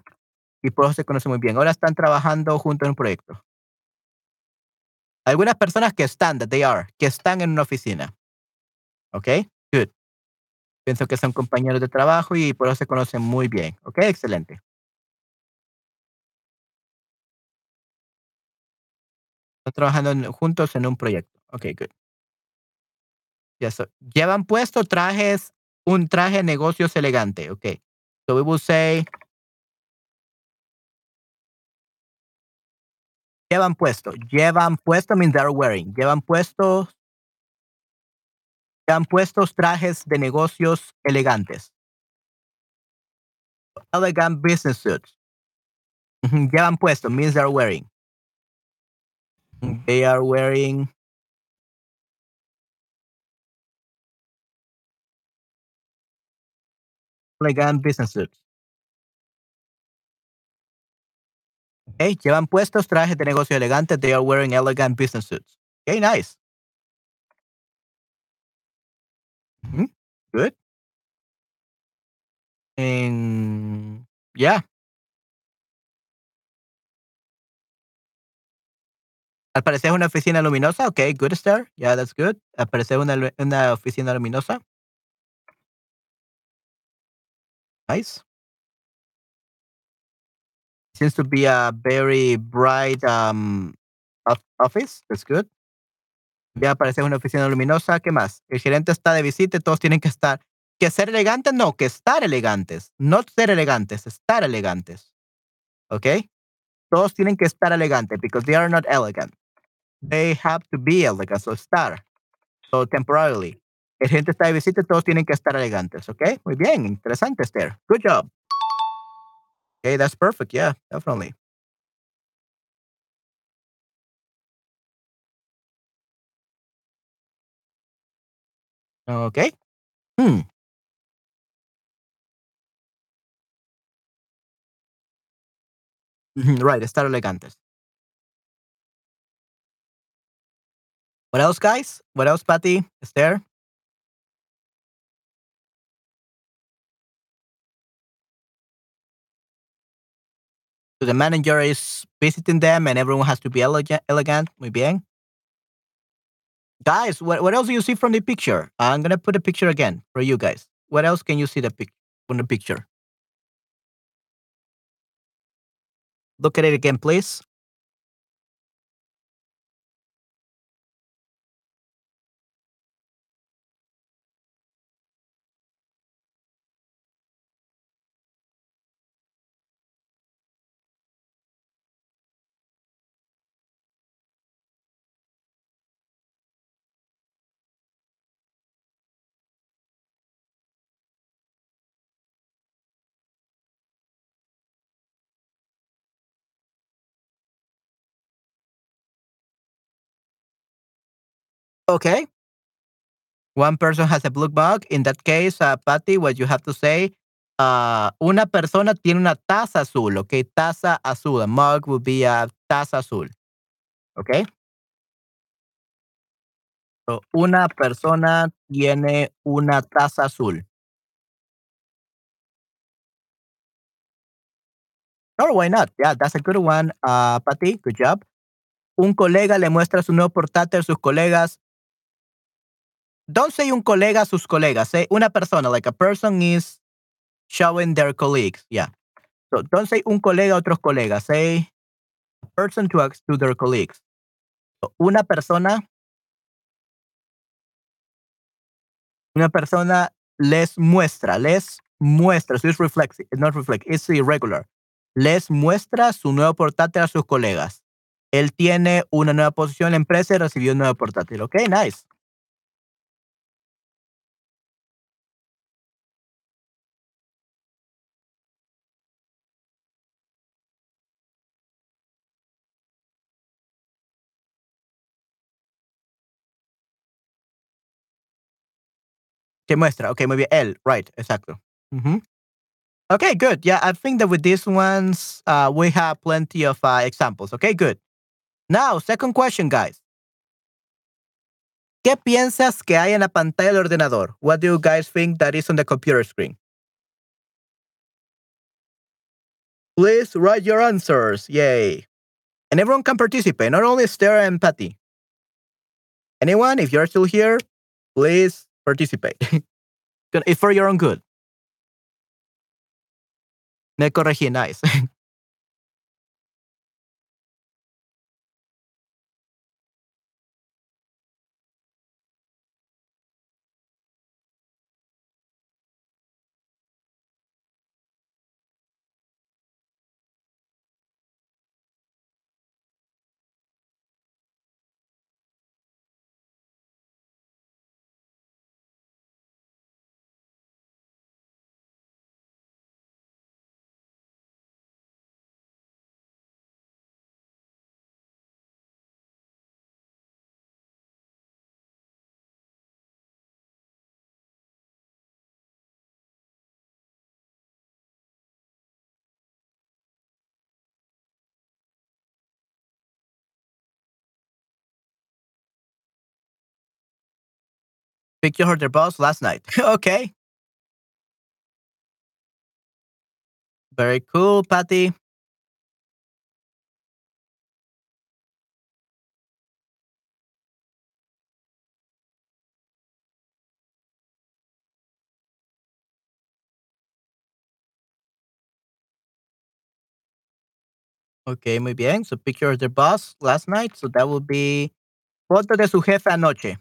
y por eso se conocen muy bien. Ahora están trabajando juntos en un proyecto. Algunas personas que están, that they are, que están en una oficina. Ok, good. Pienso que son compañeros de trabajo y por eso se conocen muy bien. Ok, excelente. Están trabajando juntos en un proyecto. Ok, good. Yes, so llevan puesto trajes, un traje de negocios elegante. Ok. So we will say llevan puesto. Llevan puesto means they're wearing. Llevan puestos llevan puestos trajes de negocios elegantes. Elegant business suits. Llevan puesto means they're wearing. They are wearing elegant business suits. Okay, llevan puestos trajes de negocio elegantes. They are wearing elegant business suits. Okay, nice. Mhm, Good. And yeah. Al parecer una oficina luminosa. Okay, good star. Yeah, that's good. Al parecer una, una oficina luminosa. Nice. Seems to be a very bright um, of- office. That's good. Ya parece una oficina luminosa. ¿Qué más? El gerente está de visita todos tienen que estar. ¿Que ser elegantes? No, que estar elegantes. No ser elegantes, estar elegantes. ¿Ok? Todos tienen que estar elegantes because they are not elegant. They have to be elegant, so estar. So temporarily. El gerente está de visita todos tienen que estar elegantes. ¿Ok? Muy bien. Interesante, Esther. Good job. Okay, that's perfect. Yeah, definitely. Okay. Hmm. Right, estar elegantes. What else, guys? What else, Patty? Esther? So the manager is visiting them and everyone has to be elegant. elegant. Muy bien. Guys, what, what else do you see from the picture? I'm going to put a picture again for you guys. What else can you see the pic- from the picture? Look at it again, please. Okay. One person has a blue mug. In that case, uh, Patty, what you have to say, uh, una persona tiene una taza azul. Okay, taza azul. A mug would be a taza azul. Okay. So, una persona tiene una taza azul. Sure, why not? Yeah, that's a good one, uh, Patty. Good job. Un colega le muestra su nuevo portátil a sus colegas. Don't say un colega a sus colegas. Say una persona. Like a person is showing their colleagues. Yeah. So don't say un colega a otros colegas. Say a person to, to their colleagues. So, una persona. Una persona les muestra. Les muestra. So it's reflexive. Not reflect. It's irregular. Les muestra su nuevo portátil a sus colegas. Él tiene una nueva posición en la empresa y recibió un nuevo portátil. Ok, nice. Muestra. Okay, muy bien. El, right, exacto. Mhm. Okay, good. Yeah, I think that with these ones, uh, we have plenty of uh, examples. Okay, good. Now, second question, guys. ¿Qué piensas que hay en la pantalla del ordenador? What do you guys think that is on the computer screen? Please write your answers. Yay. And everyone can participate, not only Esther and Patty. Anyone, if you're still here, please participate. it's for your own good. Me corregí, nice. Picture her their boss last night. okay. Very cool, Patty. Okay, muy bien. So picture of their boss last night. So that would be foto de su jefe anoche.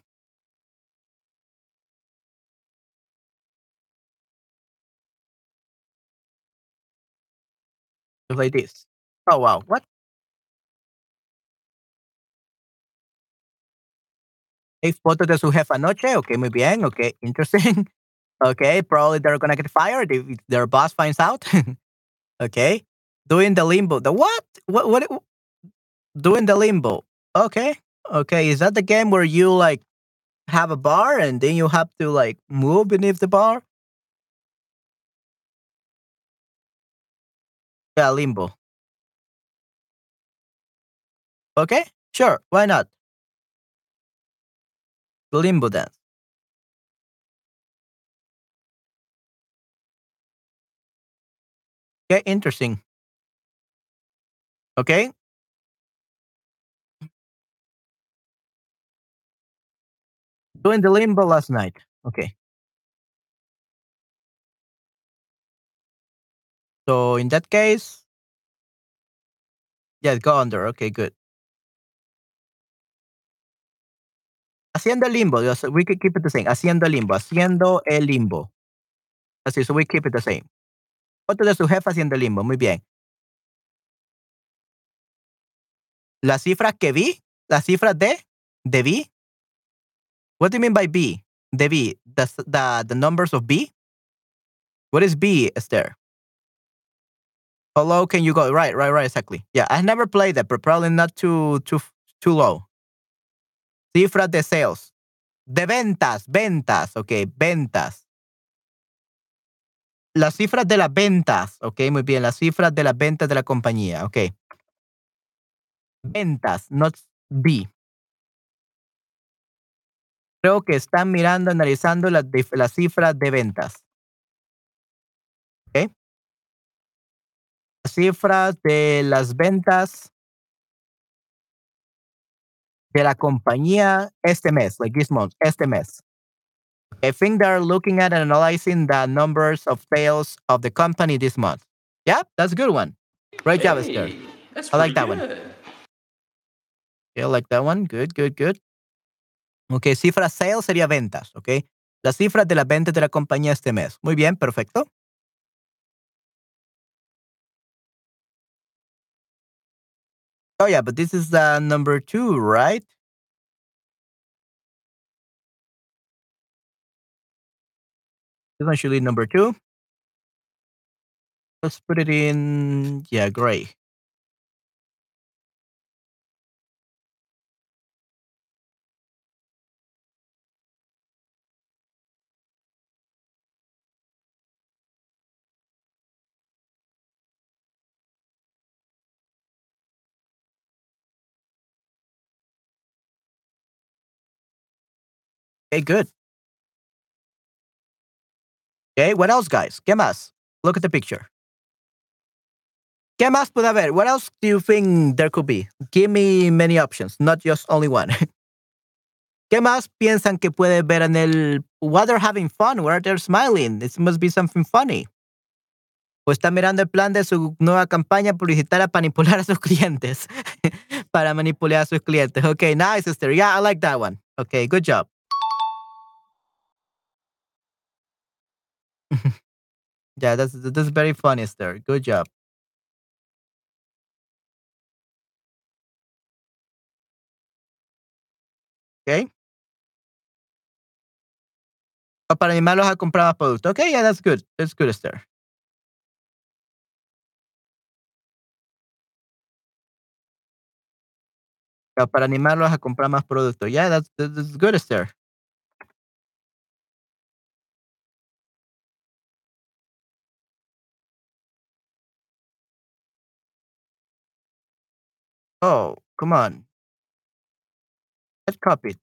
Like this. Oh wow, what? A foto de su jefe anoche. Okay, muy bien. Okay, interesting. Okay, probably they're gonna get fired if their boss finds out. okay, doing the limbo. The what? What? What? Doing the limbo. Okay, okay. Is that the game where you like have a bar and then you have to like move beneath the bar? Yeah, limbo. Okay, sure. Why not? Limbo dance. Okay, interesting. Okay. Doing the limbo last night. Okay. So in that case, yeah, go under. Okay, good. Haciendo el limbo. yes, We could keep it the same. Haciendo el limbo. Haciendo el limbo. Así, so we keep it the same. Foto de su jefe haciendo el limbo. Muy bien. Las cifras que vi, las cifras de, de B. What do you mean by B? De B, the, the, the numbers of B? What is B, Esther? How low can you go? Right, right, right, exactly. Yeah, I never played that, but probably not too, too, too low. Cifras de sales. De ventas, ventas, ok, ventas. Las cifras de las ventas, ok, muy bien, las cifras de las ventas de la compañía, ok. Ventas, not B. Creo que están mirando, analizando las, las cifras de ventas. ¿Ok? Las cifras de las ventas de la compañía este mes, like this month, este mes. I think they're looking at and analyzing the numbers of sales of the company this month. Yeah, that's a good one. Great job, Esther. I like that one. Yeah, I like that one. Good, good, good. Ok, cifra sales sería ventas, ok. Las cifras de las ventas de la compañía este mes. Muy bien, perfecto. Oh, yeah, but this is uh, number two, right? This be number two. Let's put it in, yeah, gray. Okay, good. Okay, what else, guys? ¿Qué más? Look at the picture. ¿Qué más puede haber? What else do you think there could be? Give me many options, not just only one. ¿Qué más piensan que puede ver en el What they're having fun, where they're smiling? This must be something funny. O está mirando el plan de su nueva campaña publicitaria para manipular a sus clientes. para manipular a sus clientes. Okay, nice, sister. Yeah, I like that one. Okay, good job. Yeah, that's that's very funny, Esther. Good job. Okay. O para animarlos a comprar más productos. Okay, yeah, that's good. That's good, Esther. O para animarlos a comprar más productos. Yeah, that's, that's good, Esther. Oh, come on. Let's copy.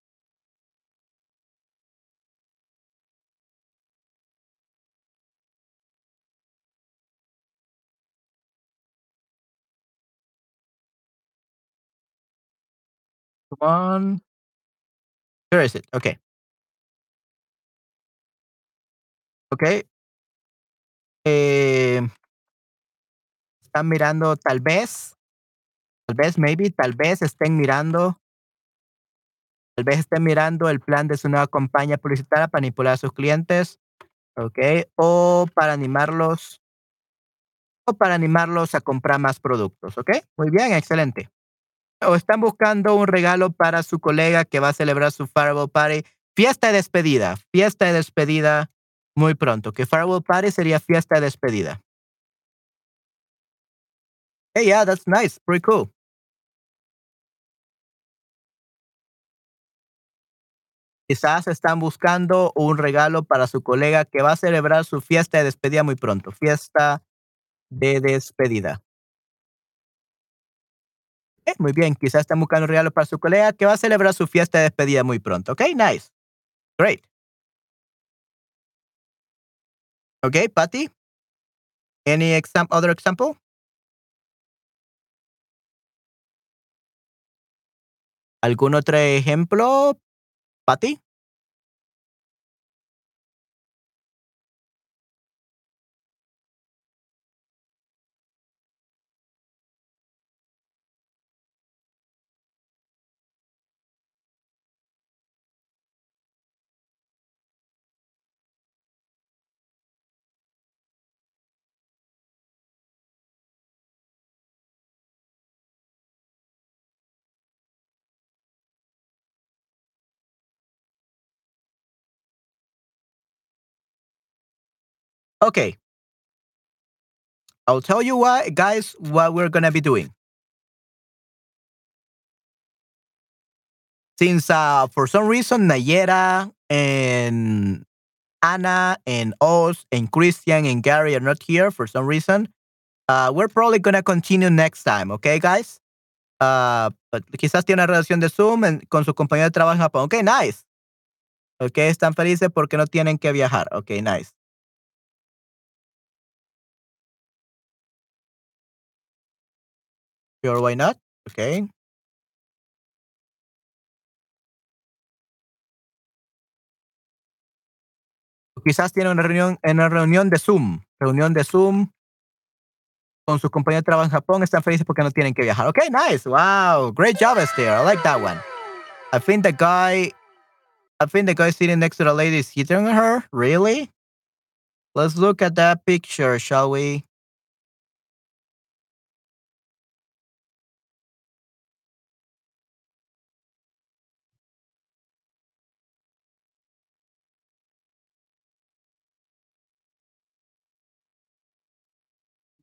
Come on. Where is it? Okay. Okay. Eh, están mirando, tal vez, tal vez, maybe, tal vez estén mirando, tal vez estén mirando el plan de su nueva compañía publicitaria para manipular a sus clientes, ok, o para animarlos, o para animarlos a comprar más productos, ok. Muy bien, excelente. O están buscando un regalo para su colega que va a celebrar su Fireball Party, fiesta de despedida, fiesta de despedida muy pronto, que Fireball Party sería fiesta de despedida. Hey, yeah, that's nice. Pretty cool. Quizás están buscando un regalo para su colega que va a celebrar su fiesta de despedida muy pronto. Fiesta de despedida. Eh, muy bien, quizás están buscando un regalo para su colega que va a celebrar su fiesta de despedida muy pronto. Ok, nice. Great. Okay, Patty? Any exam other example? ¿Algún otro ejemplo, Patty? Okay. I'll tell you what, guys, what we're going to be doing. Since uh, for some reason Nayera and Anna and Oz and Christian and Gary are not here for some reason, uh, we're probably going to continue next time, okay, guys? Uh, but quizás tiene una relación de Zoom en, con su compañero de trabajo en Japón. Okay, nice. Okay, están felices porque no tienen que viajar. Okay, nice. Sure, why not? Okay. Quizás tiene una reunión, en una reunión de Zoom, reunión de Zoom con sus compañeros de trabajo en Japón, están felices porque no tienen que viajar. Okay, nice. Wow, great job, Esther. I like that one. I think the guy, I think the guy sitting next to the lady is hitting her. Really? Let's look at that picture, shall we?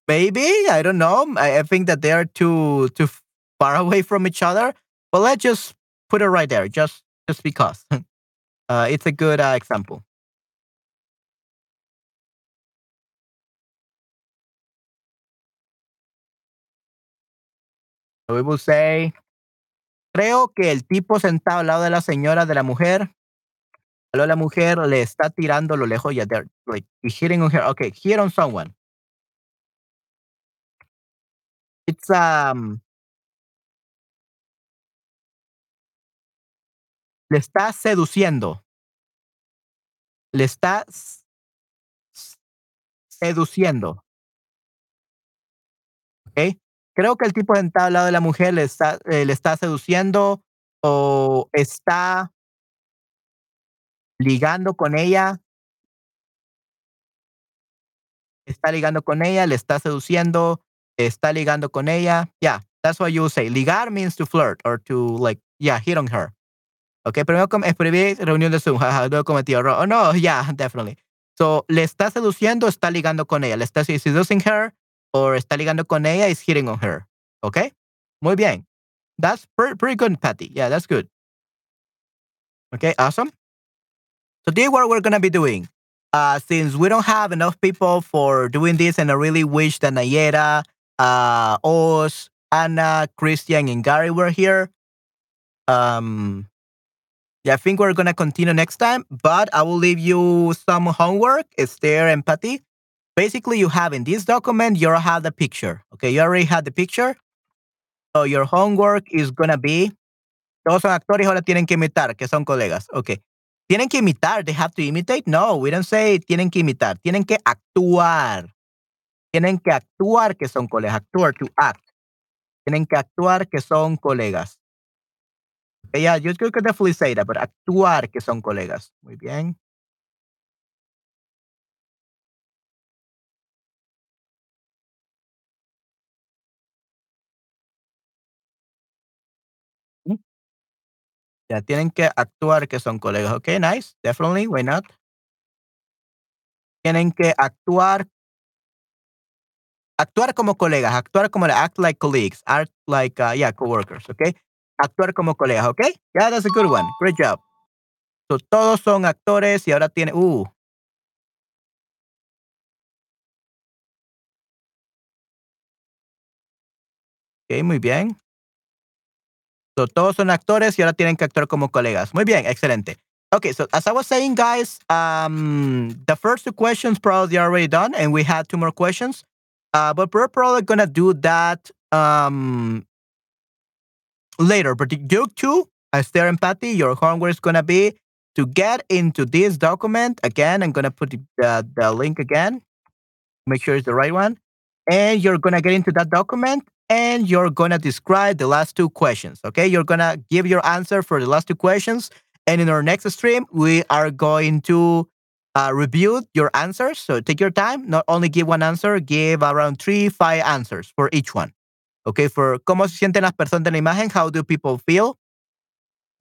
Maybe I don't know. I, think that they are too too far away from each other. But let's just put it right there, just just because. uh, it's a good uh, example. We will say, creo que el tipo sentado al lado de la señora de la mujer Luego la mujer le está tirando a lo lejos. Yeah, they're like hitting on her. Okay, hit on someone. It's um. Le está seduciendo. Le está seduciendo. ¿Ok? Creo que el tipo sentado al lado de la mujer le está, eh, le está seduciendo o está ligando con ella. Está ligando con ella, le está seduciendo, está ligando con ella. Yeah, that's what you say. Ligar means to flirt or to like, yeah, hit on her. Ok, primero escribí reunión de Zoom, jaja, luego cometí error. Oh, no, yeah, definitely. So, le está seduciendo, está ligando con ella. Le está seducing her or está ligando con ella, is hitting on her. Ok, muy bien. That's pretty, pretty good, Patty. Yeah, that's good. Okay, awesome. So, this is what we're going to be doing. Uh, since we don't have enough people for doing this, and I really wish that Nayera, uh, Oz, Anna, Christian, and Gary were here. Um, yeah, I think we're gonna continue next time, but I will leave you some homework. Esther and Patty. Basically, you have in this document, you already have the picture. Okay, you already had the picture. So your homework is gonna be. Todos son actores, ahora tienen que imitar, que son colegas. Okay. Tienen que imitar. They have to imitate. No, we don't say tienen que imitar. Tienen que actuar. Tienen que actuar que son colegas. Actuar, to act. Tienen que actuar que son colegas. Okay, yeah, you could definitely say that, but actuar que son colegas. Muy bien. Mm. Ya tienen que actuar que son colegas. Okay, nice. Definitely. Why not? Tienen que actuar. Actuar como colegas. Actuar como act like colleagues. Act like, uh, yeah, coworkers. Okay. Actuar como colegas. Okay. Yeah, that's a good one. Great job. So, todos son actores y ahora tiene. Uh. Ok, muy bien. So, todos son actores y ahora tienen que actuar como colegas. Muy bien, excelente. Okay, so as I was saying, guys, um, the first two questions probably are already done, and we had two more questions. Uh, but we're probably gonna do that um, later. But you too, Esther and Patty, your homework is gonna be to get into this document again. I'm gonna put the, the, the link again. Make sure it's the right one, and you're gonna get into that document and you're gonna describe the last two questions. Okay, you're gonna give your answer for the last two questions, and in our next stream, we are going to uh, review your answers. So take your time. Not only give one answer, give around three, five answers for each one. Okay, for cómo se sienten las personas en la imagen, how do people feel?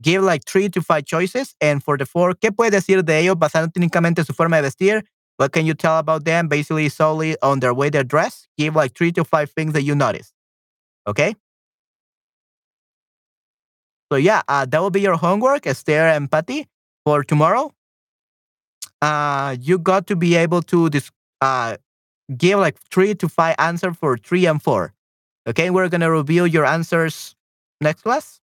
Give like three to five choices, and for the four, ¿qué puedes decir de ellos basado únicamente en su forma de vestir? What can you tell about them basically solely on their way they dress? Give like three to five things that you notice. Okay. So yeah, uh, that will be your homework, Esther and Patty, for tomorrow. Uh, you got to be able to dis- uh, give like three to five answers for three and four. Okay, we're gonna review your answers next class.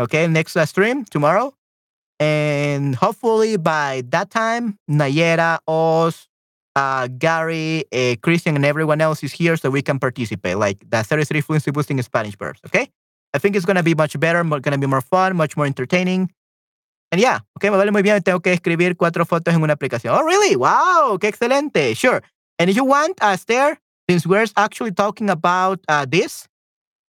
Okay, next class stream tomorrow, and hopefully by that time, Nayera, Oz, uh, Gary, uh, Christian, and everyone else is here so we can participate. Like the 33 fluency boosting Spanish verbs. Okay. I think it's gonna be much better, gonna be more fun, much more entertaining. And yeah, okay, me vale muy bien. Tengo que escribir cuatro fotos en una aplicación. Oh, really? Wow, qué excelente. Sure. And if you want, uh, Esther, since we're actually talking about uh, this,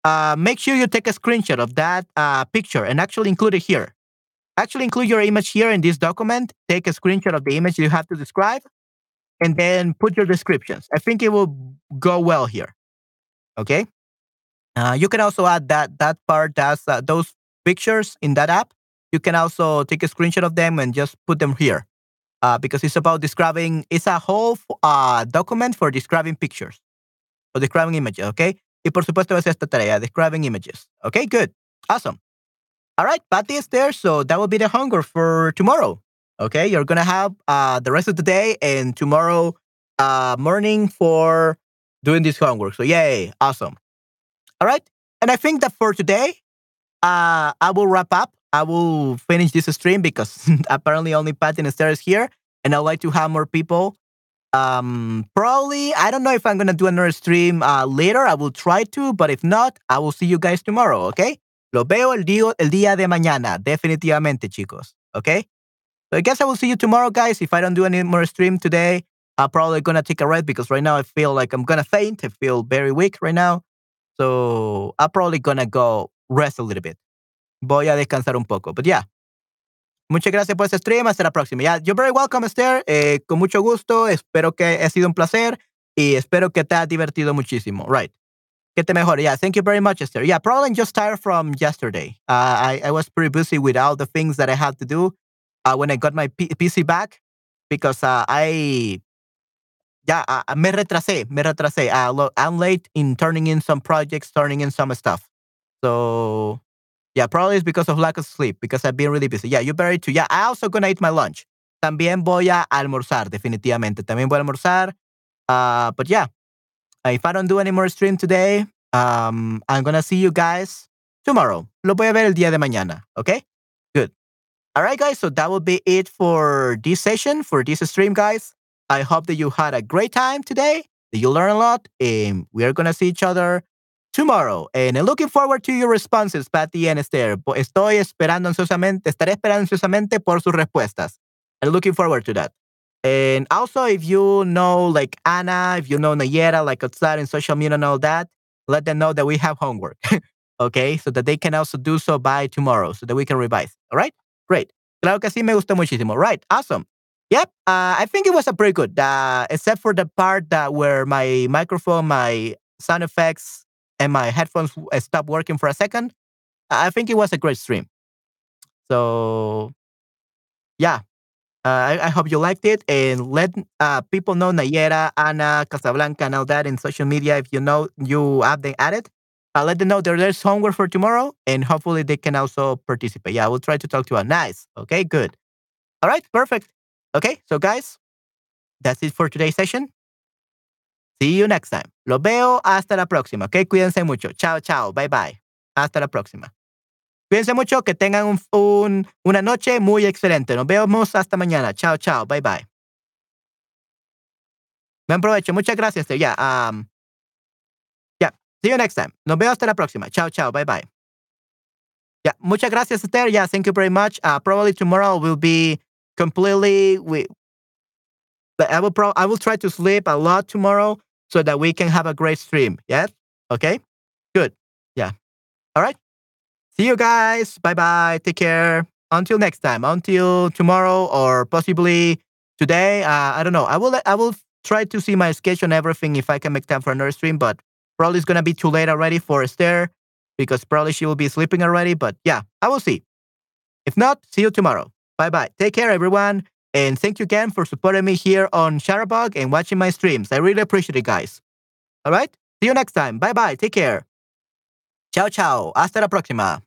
uh, make sure you take a screenshot of that uh, picture and actually include it here. Actually, include your image here in this document. Take a screenshot of the image you have to describe, and then put your descriptions. I think it will go well here. Okay. Uh, you can also add that that part that's uh, those pictures in that app. You can also take a screenshot of them and just put them here, uh, because it's about describing. It's a whole uh, document for describing pictures, or describing images. Okay. Y por supuesto es esta tarea, describing images. Okay, good, awesome. All right, Patty is there, so that will be the hunger for tomorrow. Okay, you're gonna have uh, the rest of the day and tomorrow uh, morning for doing this homework. So yay, awesome. All right. And I think that for today, uh, I will wrap up I will finish this stream because apparently only Pat and Esther is here, and I'd like to have more people. Um, probably I don't know if I'm gonna do another stream uh, later. I will try to, but if not, I will see you guys tomorrow. Okay? Lo veo el día el día de mañana, definitivamente, chicos. Okay? So I guess I will see you tomorrow, guys. If I don't do any more stream today, I'm probably gonna take a rest because right now I feel like I'm gonna faint. I feel very weak right now. So I'm probably gonna go rest a little bit. Voy a descansar un poco. But yeah. Muchas gracias por este stream. Hasta la próxima. Yeah, you're very welcome, Esther. Eh, con mucho gusto. Espero que ha sido un placer y espero que te ha divertido muchísimo. Right. Que te mejore. Yeah, thank you very much, Esther. Yeah, probably just tired from yesterday. Uh, I, was pretty busy with all the things that I had to do uh, when I got my PC back because uh, I yeah, uh, me retrasé, me retrasé. I'm late in turning in some projects, turning in some stuff. So yeah, probably it's because of lack of sleep because I've been really busy. Yeah, you better too. Yeah, I also gonna eat my lunch. También voy a almorzar, definitivamente. También voy a almorzar. Uh, but yeah, if I don't do any more stream today, um, I'm gonna see you guys tomorrow. Lo voy a ver el día de mañana. Okay, good. All right, guys. So that will be it for this session, for this stream, guys. I hope that you had a great time today, that you learned a lot, and we are to see each other tomorrow. And I'm looking forward to your responses, Patty and Esther. Estoy esperando ansiosamente, estaré esperando ansiosamente por sus respuestas. I'm looking forward to that. And also, if you know like Anna, if you know Nayera, like outside in social media and all that, let them know that we have homework. okay, so that they can also do so by tomorrow, so that we can revise. All right, great. Claro que sí, me gustó muchísimo. Right, awesome. Yep, uh, I think it was a pretty good, uh, except for the part that where my microphone, my sound effects, and my headphones stopped working for a second. I think it was a great stream. So, yeah, uh, I, I, hope you liked it, and let uh, people know Nayera, Ana, Casablanca, and all that in social media. If you know you have them added, uh, let them know there, there's homework for tomorrow, and hopefully they can also participate. Yeah, I will try to talk to her. Nice. Okay, good. All right, perfect. Okay, so guys, that's it for today's session. See you next time. Lo veo hasta la próxima. Ok, cuídense mucho. Chao, chao. Bye, bye. Hasta la próxima. Cuídense mucho. Que tengan un, un, una noche muy excelente. Nos vemos hasta mañana. Chao, chao. Bye, bye. Buen provecho. Muchas gracias. Ya. Yeah. See you next time. Nos vemos hasta la próxima. Chao, chao. Bye, bye. Yeah. Muchas gracias, Esther. Yeah. Thank you very much. Uh, probably tomorrow will be completely we but I will pro I will try to sleep a lot tomorrow so that we can have a great stream. Yes? Okay? Good. Yeah. All right. See you guys. Bye bye. Take care. Until next time. Until tomorrow or possibly today. Uh, I don't know. I will I will try to see my schedule and everything if I can make time for another stream, but probably it's gonna be too late already for Esther because probably she will be sleeping already. But yeah, I will see. If not, see you tomorrow. Bye bye. Take care, everyone. And thank you again for supporting me here on Shutterbug and watching my streams. I really appreciate it, guys. All right? See you next time. Bye bye. Take care. Ciao, ciao. Hasta la próxima.